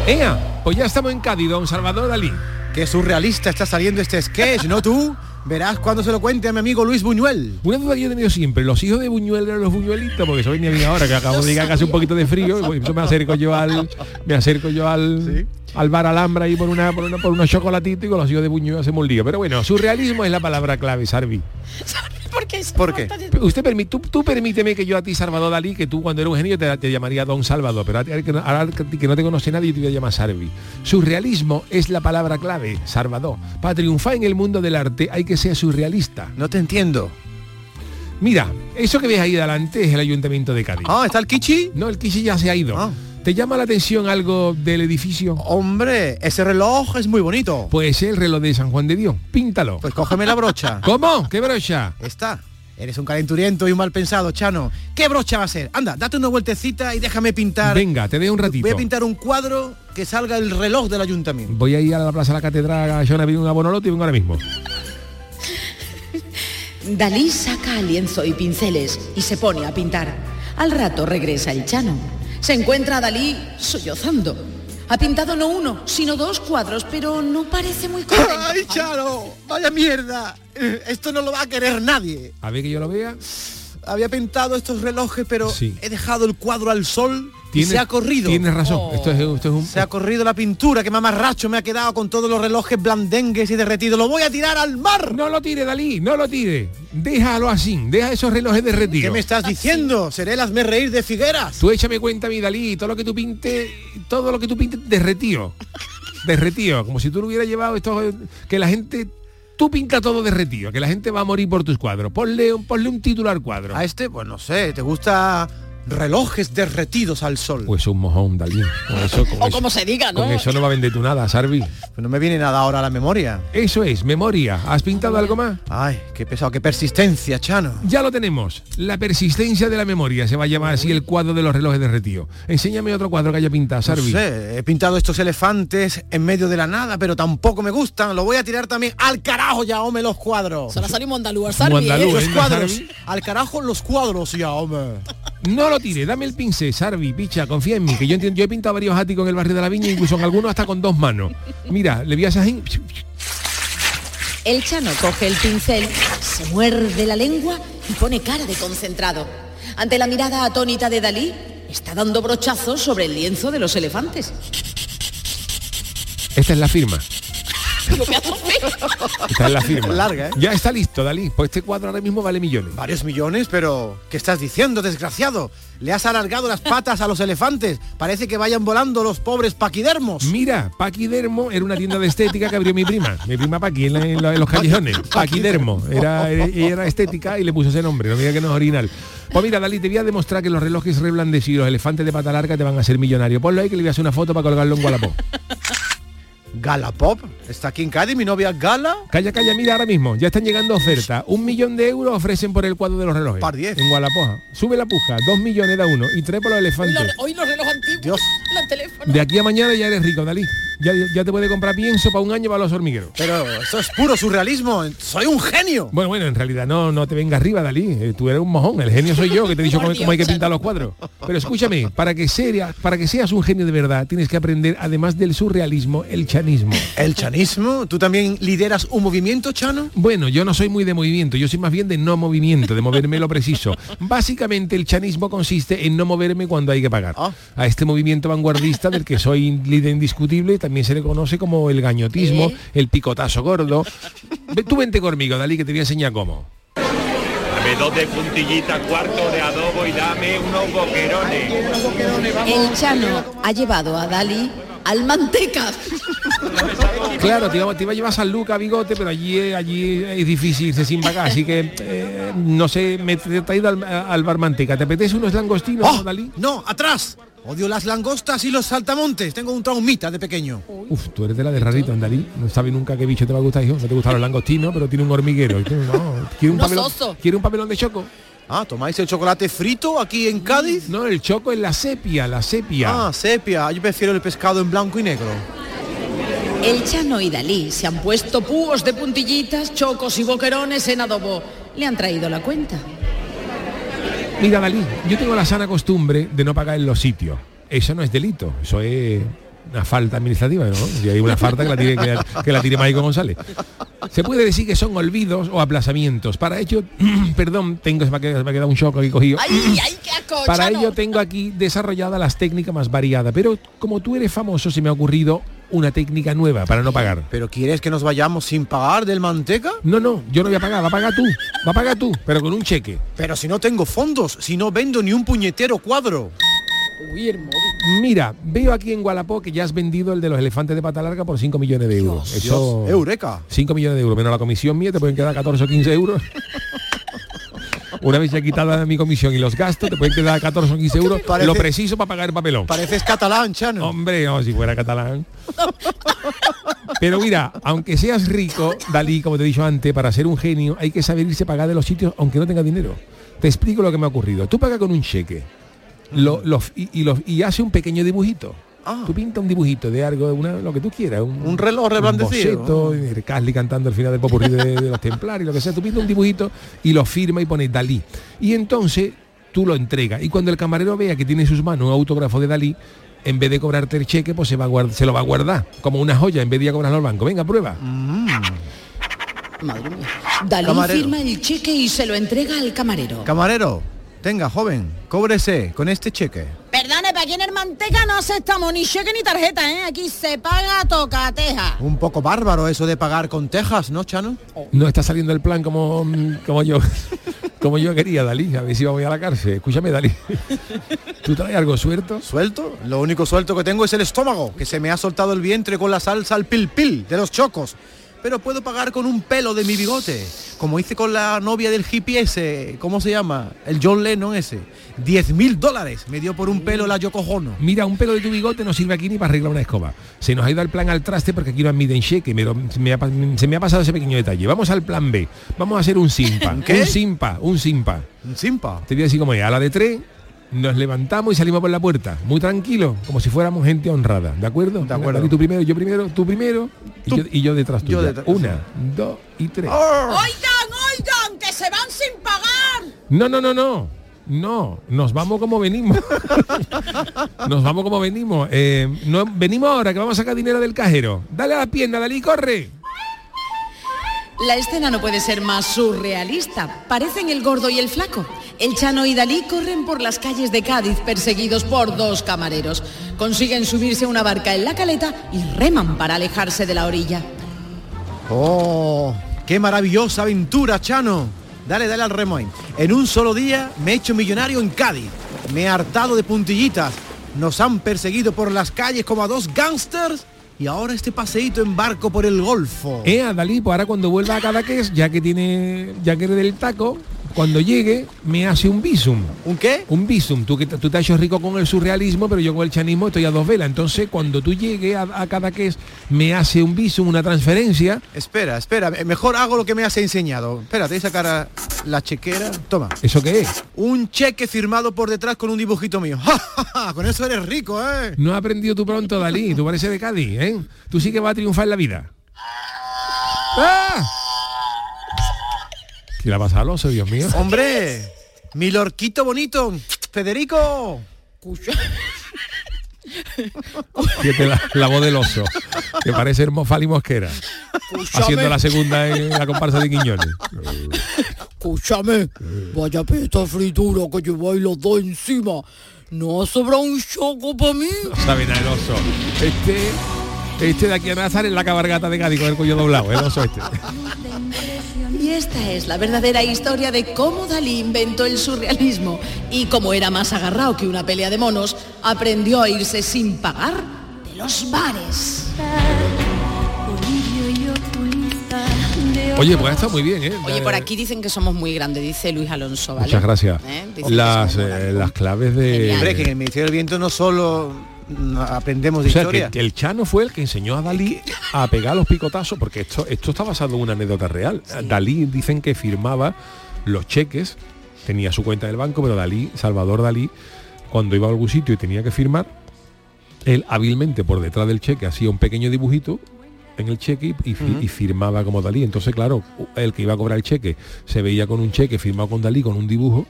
Ea, pues ya estamos en Cádiz, don Salvador Dalí. Qué surrealista está saliendo este sketch, ¿no tú? Verás cuando se lo cuente a mi amigo Luis Buñuel. Una duda que yo he tenido siempre, los hijos de Buñuel eran los buñuelitos, porque soy mi amiga ahora, que acabo de llegar casi un poquito de frío, y pues, eso me acerco yo al. Me acerco yo al. al bar Alhambra y por una, por una, por unos chocolatitos y con los hijos de Buñuel hacemos un lío. Pero bueno, surrealismo es la palabra clave, Sarvi. ¿Por qué? ¿Por qué? Usted permi- tú, tú permíteme que yo a ti, Salvador Dalí, que tú cuando eres un genio te, te llamaría Don Salvador, pero ahora que, no- te conoce nadie yo te voy a llamar Sarvi. Surrealismo es la palabra clave, Salvador. Para triunfar en el mundo del arte hay que ser surrealista. No te entiendo. Mira, eso que ves ahí delante es el Ayuntamiento de Cádiz. Ah, ¿está el Kichi? No, el Kichi ya se ha ido. ¿Te llama la atención algo del edificio? Hombre, ese reloj es muy bonito. Pues el reloj de San Juan de Dios. Píntalo. Pues cógeme la brocha. ¿Cómo? ¿Qué brocha? Está. Eres un calenturiento y un mal pensado, Chano. ¿Qué brocha va a ser? Anda, date una vueltecita y déjame pintar. Venga, te dejo un ratito. Voy a pintar un cuadro que salga el reloj del ayuntamiento. Voy a ir a la Plaza de la Catedral a Joana un abonolote y vengo ahora mismo. Dalí saca lienzo y pinceles y se pone a pintar. Al rato regresa el Chano. Se encuentra a Dalí sollozando. Ha pintado no uno, sino dos cuadros, pero no parece muy contento. ¡Ay, Chano! ¡Vaya mierda! Eh, Esto no lo va a querer nadie. A ver que yo lo vea. Había pintado estos relojes, pero Sí. he dejado el cuadro al sol Tienes- se ha corrido. Tienes razón. Esto, es, esto es un... Se ha corrido la pintura, que mamarracho me ha quedado con todos los relojes blandengues y derretidos. ¡Lo voy a tirar al mar! No lo tire, Dalí, no lo tire. Déjalo así, deja esos relojes derretidos. ¿Qué me estás diciendo? Seré el hazme reír de Figueras. Tú échame cuenta, mi Dalí, todo lo que tú pintes, todo lo que tú pintes derretido. Derretido, como si tú lo hubieras llevado esto, eh, que la gente, tú pinta todo derretido, que la gente va a morir por tus cuadros. Ponle, un- ponle un título al cuadro. A este, pues no sé, ¿te gusta relojes derretidos al sol? Pues un mojón, Dalí. Con eso, con O eso- como se diga, ¿no? con eso no va a vender tú nada, Sarvi. Pues no me viene nada ahora a la memoria. Eso es, memoria. ¿Has pintado algo más? Ay, qué pesado, qué persistencia, Chano. Ya lo tenemos. La persistencia de la memoria se va a llamar así el cuadro de los relojes derretidos. Enséñame otro cuadro que haya pintado, No Sarvi. sé, he pintado estos elefantes en medio de la nada, pero tampoco me gustan. Lo voy a tirar también al carajo, ya, hombre, los cuadros. Se la salimos andaluz, Sarvi, ¿eh? Los ¿eh? cuadros. Al carajo los cuadros, ya, hombre. No lo tire, dame el pincel, Sarvi, picha, confía en mí, que yo entiendo, yo he pintado varios áticos en el barrio de la Viña, incluso en algunos hasta con dos manos. Mira, le voy a así, El Chano coge el pincel, se muerde la lengua y pone cara de concentrado. Ante la mirada atónita de Dalí, está dando brochazos sobre el lienzo de los elefantes. Esta es la firma. Digo, pedazo feo. Esta es la firma. Larga, ¿eh? Ya está listo, Dalí. Pues este cuadro ahora mismo vale millones. Varios millones, pero ¿qué estás diciendo, desgraciado? Le has alargado las patas a los elefantes. Parece que vayan volando los pobres paquidermos. Mira, Paquidermo era una tienda de estética que abrió mi prima. Mi prima Paqui en, la- en la- en los callejones. Paquidermo. Era, era, era estética y le puso ese nombre. No me diga que no es original. Pues mira, Dalí, te voy a demostrar que los relojes reblandecidos y los elefantes de pata larga te van a ser millonarios. Ponlo ahí que le voy a hacer una foto para colgarlo en Wallapop. Galapop. Está aquí en Cádiz, mi novia Gala. Calla, calla, mira ahora mismo, ya están llegando ofertas. Un millón de euros ofrecen por el cuadro de los relojes. Par diez. En Gualapoja. Sube la puja, dos millones da uno y tres por los Hoy elefantes. los, hoy los relojes antiguos. Dios. Los teléfonos. De aquí a mañana ya eres rico, Dalí. Ya, ya te puede comprar pienso para un año para los hormigueros. Pero esto es puro surrealismo. Soy un genio. Bueno, bueno, en realidad no, no te venga arriba, Dalí. Eh, Tú eres un mojón, el genio soy yo, que te he dicho cómo, cómo hay que pintar los cuadros. Pero escúchame, para que, sea, para que seas un genio de verdad, tienes que aprender, además del surrealismo, el chanismo. ¿El chanismo? ¿Tú también lideras un movimiento, Chano? Bueno, yo no soy muy de movimiento, yo soy más bien de no movimiento, de moverme lo preciso. Básicamente el chanismo consiste en no moverme cuando hay que pagar. Ah. A este movimiento vanguardista del que soy líder indiscutible también se le conoce como el gañotismo, ¿Eh? el picotazo gordo. Tú vente conmigo, Dalí, que te voy a enseñar cómo. Dame dos de puntillita, cuarto de adobo y dame unos boquerones. El Chano ha llevado a Dalí al manteca. Claro, te iba, te iba a llevar a San Luca, bigote, pero allí, allí es difícil irse sin pagar, así que eh, no sé, me he traído al, al bar manteca. ¿Te apetece unos langostinos, ¡Oh! Dalí? No, atrás. Odio las langostas y los saltamontes. Tengo un traumita de pequeño. Uf, tú eres de la de rarito, Andalí. No sabe nunca qué bicho te va a gustar, hijo. No te gustan los langostinos, pero tiene un hormiguero. No, ¿quiere un, papelón, soso. ¿Quiere un papelón de choco? Ah, ¿tomáis el chocolate frito aquí en Cádiz? No, el choco es la sepia, la sepia. Ah, sepia. Yo prefiero el pescado en blanco y negro. El Chano y Dalí se han puesto púos de puntillitas, chocos y boquerones en adobo. Le han traído la cuenta. Mira, Dalí, yo tengo la sana costumbre de no pagar en los sitios. Eso no es delito, eso es una falta administrativa, ¿no? Si hay una falta que la tire, que la, que la tire Maico González. Se puede decir que son olvidos o aplazamientos. Para ello, perdón, tengo, se me ha quedado, se me ha quedado un choco aquí cogido. ¡Ay, ay, qué asco, Para ello tengo aquí desarrollada las técnicas más variadas, pero como tú eres famoso se me ha ocurrido una técnica nueva para no pagar. ¿Pero quieres que nos vayamos sin pagar del manteca? No, no, yo no voy a pagar, va a pagar tú, va a pagar tú, pero con un cheque. Pero si no tengo fondos, si no vendo ni un puñetero cuadro. Mira, veo aquí en Gualapó que ya has vendido el de los elefantes de pata larga por 5 millones de euros. Dios, Eso... eureka. 5 millones de euros, menos la comisión mía, te pueden quedar 14 o 15 euros. Una vez ya quitada mi comisión y los gastos, te pueden quedar 14 o 15 euros, Parece- lo preciso para pagar el papelón. Pareces catalán, Chano. Hombre, no, si fuera catalán. Pero mira, aunque seas rico, Dalí, como te he dicho antes, para ser un genio hay que saber irse a pagar de los sitios aunque no tenga dinero. Te explico lo que me ha ocurrido. Tú pagas con un cheque lo- lo- y, y lo- y hace un pequeño dibujito. Tú pinta un dibujito de algo, una- lo que tú quieras. Un, Un reloj reblandecido. boceto, y el Casli cantando el final del popurrí de, de los templarios, lo que sea. Tú pintas un dibujito y lo firma y pone Dalí. Y entonces tú lo entregas. Y cuando el camarero vea que tiene en sus manos un autógrafo de Dalí, en vez de cobrarte el cheque, pues se, va a guard- se lo va a guardar como una joya en vez de ir a cobrarlo al banco. Venga, prueba. Madre mía. Dalí Camarero. firma el cheque y se lo entrega al camarero. Camarero, tenga, joven, cóbrese con este cheque. Perdone, para aquí en el Manteca no aceptamos ni cheque ni tarjeta, ¿eh? Aquí se paga a tocateja. Un poco bárbaro eso de pagar con tejas, ¿no, Chano? No está saliendo el plan como, como yo como yo quería, Dalí. A ver si vamos a la cárcel. Escúchame, Dalí. ¿Tú traes algo suelto? ¿Suelto? Lo único suelto que tengo es el estómago, que se me ha soltado el vientre con la salsa al pil pil de los chocos. Pero puedo pagar con un pelo de mi bigote, como hice con la novia del hippie ese, ¿cómo se llama? El John Lennon ese. 10 mil dólares me dio por un pelo la Yoko Ono. Mira, un pelo de tu bigote no sirve aquí ni para arreglar una escoba. Se nos ha ido el plan al traste porque aquí no admiten cheque. Me lo- se, me ha, se me ha pasado ese pequeño detalle. Vamos al plan B. Vamos a hacer un simpa. qué? Un simpa, un simpa. Un simpa. Te voy a decir cómo es. A la de tres nos levantamos y salimos por la puerta. Muy tranquilo, como si fuéramos gente honrada. ¿De acuerdo? De acuerdo. tú primero, yo primero, tú primero y, yo, y yo detrás Yo tuya. detrás, Una, dos y tres. Oigan, oigan, que se van sin pagar. No, no, no, no. No, nos vamos como venimos. nos vamos como venimos. Eh, no, venimos ahora que vamos a sacar dinero del cajero. Dale a la pierna, Dalí, corre. La escena no puede ser más surrealista. Parecen el gordo y el flaco. El Chano y Dalí corren por las calles de Cádiz perseguidos por dos camareros. Consiguen subirse a una barca en la caleta y reman para alejarse de la orilla. ¡Oh! ¡Qué maravillosa aventura, Chano! Dale, dale al remo ahí. En un solo día me he hecho millonario en Cádiz. Me he hartado de puntillitas. Nos han perseguido por las calles como a dos gángsters. Y ahora este paseíto en barco por el Golfo. Eh, a Dalí, pues ahora cuando vuelva a Cadaqués, ya que tiene, ya que eres del taco, cuando llegue, me hace un visum. ¿Un qué? Un visum. Tú, que tú te has hecho rico con el surrealismo, pero yo con el chanismo estoy a dos velas. Entonces, cuando tú llegues a, a Cadaqués, me hace un visum, una transferencia. Espera, espera. Mejor hago lo que me has enseñado. Espérate, sacar la chequera. Toma. ¿Eso qué es? Un cheque firmado por detrás con un dibujito mío. Con eso eres rico, ¿eh? No has aprendido tú pronto, Dalí. Tú pareces de Cádiz, ¿eh? Tú sí que vas a triunfar en la vida. ¡Ah! ¿Qué le ha pasado al oso, Dios mío? Hombre, mi lorquito bonito. Federico. Fíjate la, la voz del oso, que parece Hermofali Mosquera, haciendo la segunda en la comparsa de Quiñones. Escúchame, vaya pesta fritura que lleváis los dos encima. ¿No sobra un choco para mí? No sabe nada el oso. Este, este de aquí a Nazar en la cabargata de Cádiz con el cuello doblado, el oso este. Y esta es la verdadera historia de cómo Dalí inventó el surrealismo y como era más agarrado que una pelea de monos, aprendió a irse sin pagar de los bares. Oye, pues está muy bien, ¿eh? Oye, por aquí dicen que somos muy grandes, dice Luis Alonso, ¿vale? Muchas gracias. ¿Eh? Las, eh, las claves de... Hombre, que en el Ministerio del Viento no solo aprendemos de O sea, historia. que, el Chano fue el que enseñó a Dalí a pegar los picotazos, porque esto, esto está basado en una anécdota real. Dalí dicen que firmaba los cheques, tenía su cuenta del banco, pero Dalí, Salvador Dalí, cuando iba a algún sitio y tenía que firmar, él hábilmente por detrás del cheque hacía un pequeño dibujito en el cheque y, y firmaba como Dalí. Entonces, claro, el que iba a cobrar el cheque se veía con un cheque firmado con Dalí, con un dibujo,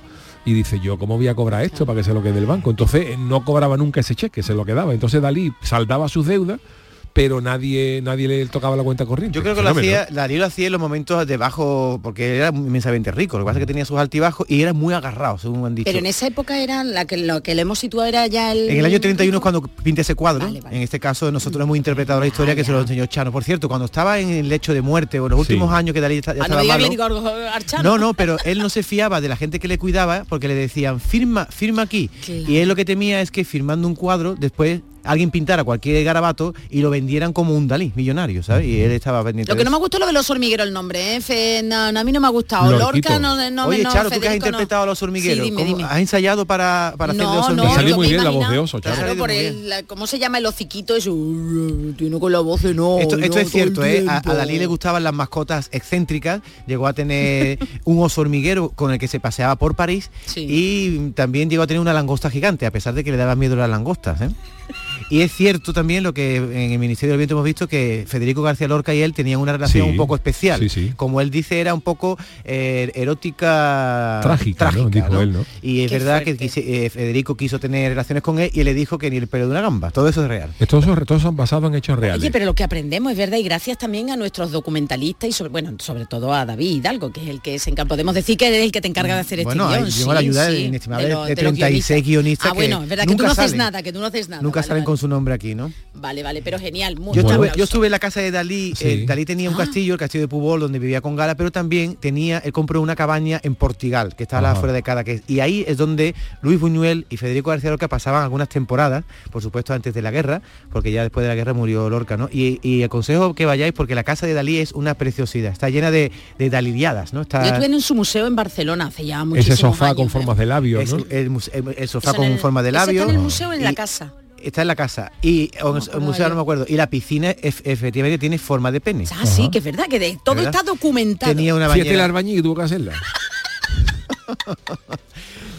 y dice, yo, ¿cómo voy a cobrar esto para que se lo quede el banco? Entonces, eh, no cobraba nunca ese cheque, se lo quedaba. Entonces, Dalí saldaba sus deudas, pero nadie nadie le tocaba la cuenta corriente. Yo creo que lo hacía, Dalí lo hacía en los momentos de bajo, porque era inmensamente rico. Lo que pasa es que tenía sus altibajos y era muy agarrado, según han dicho. Pero en esa época era la que lo que le hemos situado era ya el. En el año 31 es cuando pinta ese cuadro. En este caso nosotros hemos interpretado la historia que se lo enseñó Chano. Por cierto, cuando estaba en el lecho de muerte o en los últimos años que Dalí está- ya Ah, no estaba malo, Chano. No, no, pero él no se fiaba de la gente que le cuidaba porque le decían, firma, firma aquí. Y él lo que temía es que firmando un cuadro, después alguien pintara cualquier garabato y lo vendieran como un Dalí millonario, ¿sabes? Y él estaba pendiente Lo de que no me gustó lo de los hormigueros el nombre, ¿eh? Fe- no, no, a mí no me ha gustado. Lorquito. Lorca no, no Oye, no, Charo, tú que has interpretado a los hormigueros, Sí, dime, ¿cómo- dime. ¿has ensayado para, para hacer de No, oso no, hormiguero? yo me imagino- Te ha Claro, por muy bien. el, la- ¿cómo se llama el hociquito eso? Tiene con la voz de no. Esto, es cierto, ¿eh? A. Dalí le gustaban las mascotas excéntricas, llegó a tener un oso hormiguero con el que se paseaba por París y también llegó a tener una langosta gigante, a pesar de que le daban miedo las langostas. ¿eh? Y es cierto también lo que en el Ministerio del Viento hemos visto que Federico García Lorca y él tenían una relación Sí, un poco especial. sí, sí. Como él dice, era un poco eh, erótica Trágica, ¿no? Dijo ¿no? él, ¿no? Y es Qué verdad que quise- eh, Federico quiso tener relaciones con él y él le dijo que ni el pelo de una gamba. Todo eso es real. Todos son, todos son basados en hechos reales. Oye, pero lo que aprendemos es verdad y gracias también a nuestros documentalistas y sobre, bueno, sobre todo a David Hidalgo, que es el que se encarga, podemos decir que es el que te encarga de hacer Bueno, este hay- guion. tengo la sí, ayuda sí, de inestimable lo- de los 36 guionistas Ah, bueno, es verdad que tú no haces nada, que tú no haces nada. Nunca vale, salen vale. Con su nombre aquí, ¿no? Vale, vale, pero genial. Muy Yo estuve, yo estuve en la casa de Dalí, Sí. eh, Dalí tenía un castillo, el castillo de Pubol, donde vivía con Gala, pero también tenía, él compró una cabaña en Portugal, que está a la Ajá. afuera de Cadaqués, y ahí es donde Luis Buñuel y Federico García Lorca pasaban algunas temporadas, por supuesto antes de la guerra, porque ya después de la guerra murió Lorca, ¿no? Y, y aconsejo que vayáis porque la casa de Dalí es una preciosidad, está llena de, de dalidiadas, ¿no? Está, Yo estuve en su museo en Barcelona hace ya muchísimos Ese sofá años, con ¿eh? formas de labios, es ¿no? el, mus- el- el sofá Eso con forma de ¿Eso labio. está en el museo o en la y- casa? Está en la casa y o el museo no me acuerdo y la piscina ef- efectivamente tiene forma de pene. Ah, sí, que es verdad, que de- todo ¿Verdad? está documentado. Tenía una Fíjate el bañera, albañil que tuvo que hacerla.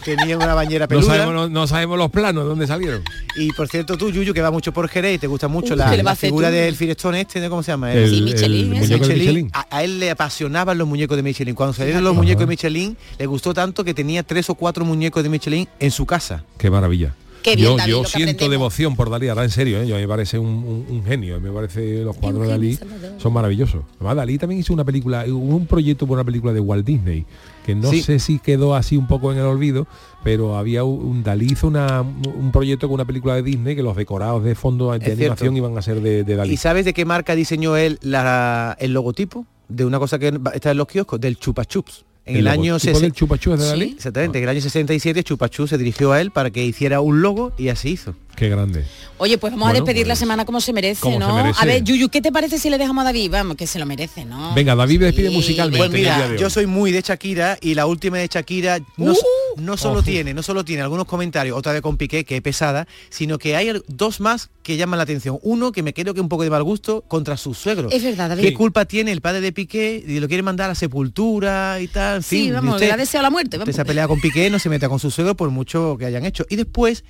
tenía una bañera No peluda. sabemos, no, no sabemos los planos de dónde salieron. Y por cierto tú, Yuyu, que va mucho por Jerez y te gusta mucho Uy, la, ¿qué le va la a hacer figura tú? del Firestone este, ¿no? ¿cómo se llama? El- Sí, Michelin, el Michelin. A, a él le apasionaban los muñecos de Michelin. Cuando salieron los muñecos de Michelin, le gustó tanto que tenía tres o cuatro muñecos de Michelin en su casa. Qué maravilla. Qué bien, yo David, yo lo siento aprendemos. devoción por Dalí, ahora en serio, ¿eh? yo me parece un, un- un genio, me parece los cuadros de Dalí son maravillosos. Además, Dalí también hizo una película, un proyecto por una película de Walt Disney, que no Sí. sé si quedó así un poco en el olvido, pero había un, Dalí hizo una- un proyecto con una película de Disney que los decorados de fondo de Es animación cierto. iban a ser de, de Dalí. ¿Y sabes de qué marca diseñó él la- el logotipo? De una cosa que está en los kioscos, del Chupa Chups. En el, ¿El año logotipo 60 del Chupa de Dalí? Exactamente, en el año 67 Chupa Chups se dirigió a él para que hiciera un logo y así hizo. Qué grande. Oye, pues vamos Bueno, a despedir la pues, semana como se merece, como se ¿no? merece. A ver, Yuyu, ¿qué te parece si le dejamos a David? Vamos, que se lo merece, ¿no? Venga, David despide Sí. musicalmente. Pues mira, de yo soy muy de Shakira y la última de Shakira no, Uh. no solo tiene, no solo tiene algunos comentarios, otra vez con Piqué, que es pesada, sino que hay dos más que llaman la atención. Uno que me creo que un poco de mal gusto contra sus suegros. Es verdad, David. ¿Qué culpa tiene el padre de Piqué y lo quiere mandar a sepultura y tal? En Sí, fin, vamos, usted- le ha deseado la muerte. Usted Vamos. se ha peleado con Piqué, no se meta con su suegro por mucho que hayan hecho. Y después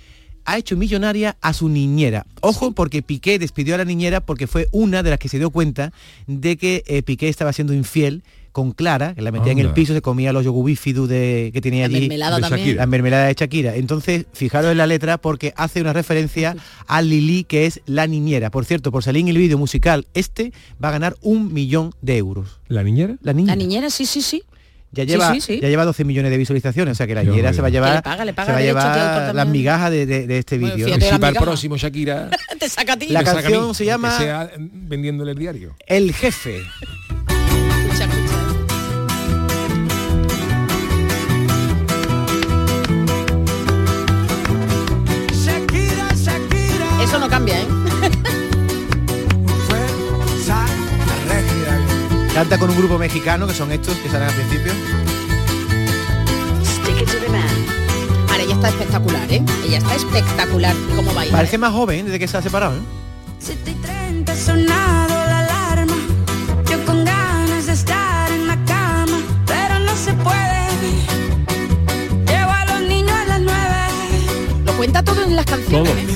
ha hecho millonaria a su niñera. Ojo, porque Piqué despidió a la niñera porque fue una de las que se dio cuenta de que eh, Piqué estaba siendo infiel con Clara, que la metía en el piso, se comía los yogur bífidos de que tenía La allí. mermelada de también. Shakira. La mermelada de Shakira. Entonces, fijaros en la letra porque hace una referencia a Lili, que es la niñera. Por cierto, por salir en el vídeo musical, este va a ganar un millón de euros. ¿La niñera? La niña. La niñera, sí, sí, sí. Ya lleva, sí, sí. ya lleva 12 millones de visualizaciones, o sea que la niñera se va a llevar, le paga, le paga se va a llevar las migajas de, de- de este vídeo. fíjate Y la si para el próximo Shakira te saca a ti. La me saca a canción mí, se llama- sea vendiéndole el diario. El jefe. Canta con un grupo mexicano, que son estos que salen al principio. Ahora ella está espectacular, ¿eh? Ella está espectacular. ¿Y cómo baila? Parece más joven desde que se ha separado. ¿eh? 7 y 30 ha sonado la alarma. Yo con ganas de estar en la cama, pero no se puede. Llevo a los niños a las 9. Lo cuenta todo en las canciones. Todo.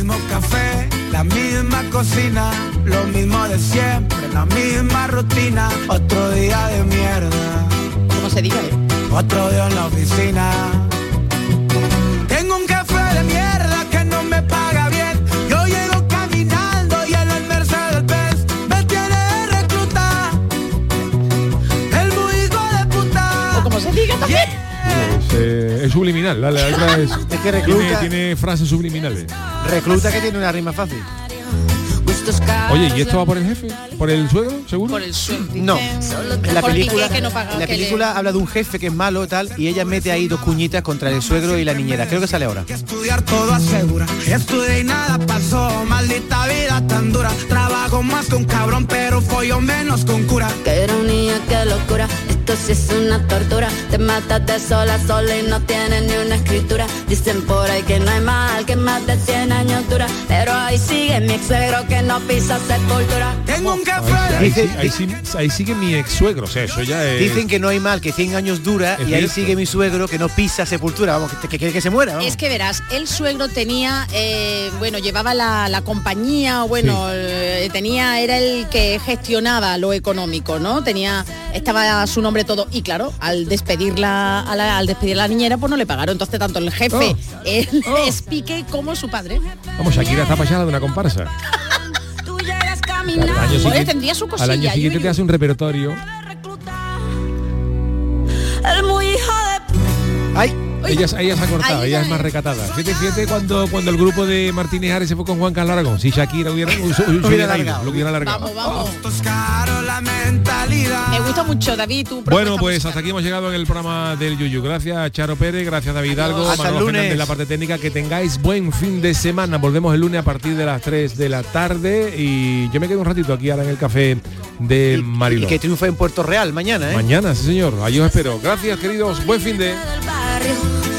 La misma cocina, lo mismo de siempre, la misma rutina. Otro día de mierda, Como se diga, ¿eh? otro día en la oficina. Tengo un café de mierda que no me paga bien. Yo llego caminando y en el Mercedes Benz me tiene de recluta. El muy hijo de puta. O como se diga también. Pues, eh, es subliminal, la, letra es, Es que tiene, recluta, tiene frases subliminales. Recluta que tiene una rima fácil. Oye, ¿y esto va por el jefe? ¿Por el suegro, seguro? Por el suegro. No. En la película, que no paga, en la que le- película habla de un jefe que es malo tal y ella mete ahí dos cuñitas contra el suegro y la niñera. Creo que sale ahora. Estudiar todo asegura. Estudié y nada pasó. Maldita vida tan dura. Trabajo más con cabrón, pero follo menos con cura. Qué ironía, qué locura. Esto sí es una tortura. Te matas de sola a sola y no tienes ni una escritura. Dicen por ahí que no hay mal, que más de 100 años dura. Pero ahí sigue mi ex suegro que no pisa sepultura. Tengo un Ahí, sí, ahí, sí- ahí sigue mi ex suegro, o sea, eso ya es... Dicen que no hay mal, que 100 años dura y ahí sigue mi suegro que no pisa sepultura. Vamos, que, quiere que se muera. vamos. Es que verás, el suegro tenía, eh, bueno, llevaba la, la compañía, o bueno, eh, tenía, era el que gestionaba lo económico, ¿no? Tenía, estaba su nombre todo. Y claro, al despedirla, a la- al despedir a la niñera, pues no le pagaron. Entonces tanto el jefe, el es Piqué, como su padre. Vamos, Shakira está pasada de una comparsa. Al año siguiente- tendría su Al cosilla. año yo siguiente te hace un repertorio. El muy hijo de... Ay. Ella, ella se ha cortado, Ahí ella es más recatada. Fíjate, fíjate cuando, cuando el grupo de Martínez Ares se fue con Juan Carlos Aragón. Si Shakira hubiera, hubiera, hubiera ido, lo hubiera alargado. Vamos, vamos. la mentalidad. Me gusta mucho, David, tu Bueno, pues hasta aquí hemos llegado en el programa del Yuyu. Gracias Charo Pérez, gracias David Hidalgo, Manolo. Fernández en la parte técnica. Que tengáis buen fin de semana. Volvemos el lunes a partir de las 3 de la tarde y yo me quedo un ratito aquí ahora en el café de Y Mariló. que triunfe en Puerto Real mañana, ¿eh? Mañana, sí señor. Ahí os espero. Gracias queridos. Buen fin de... barrio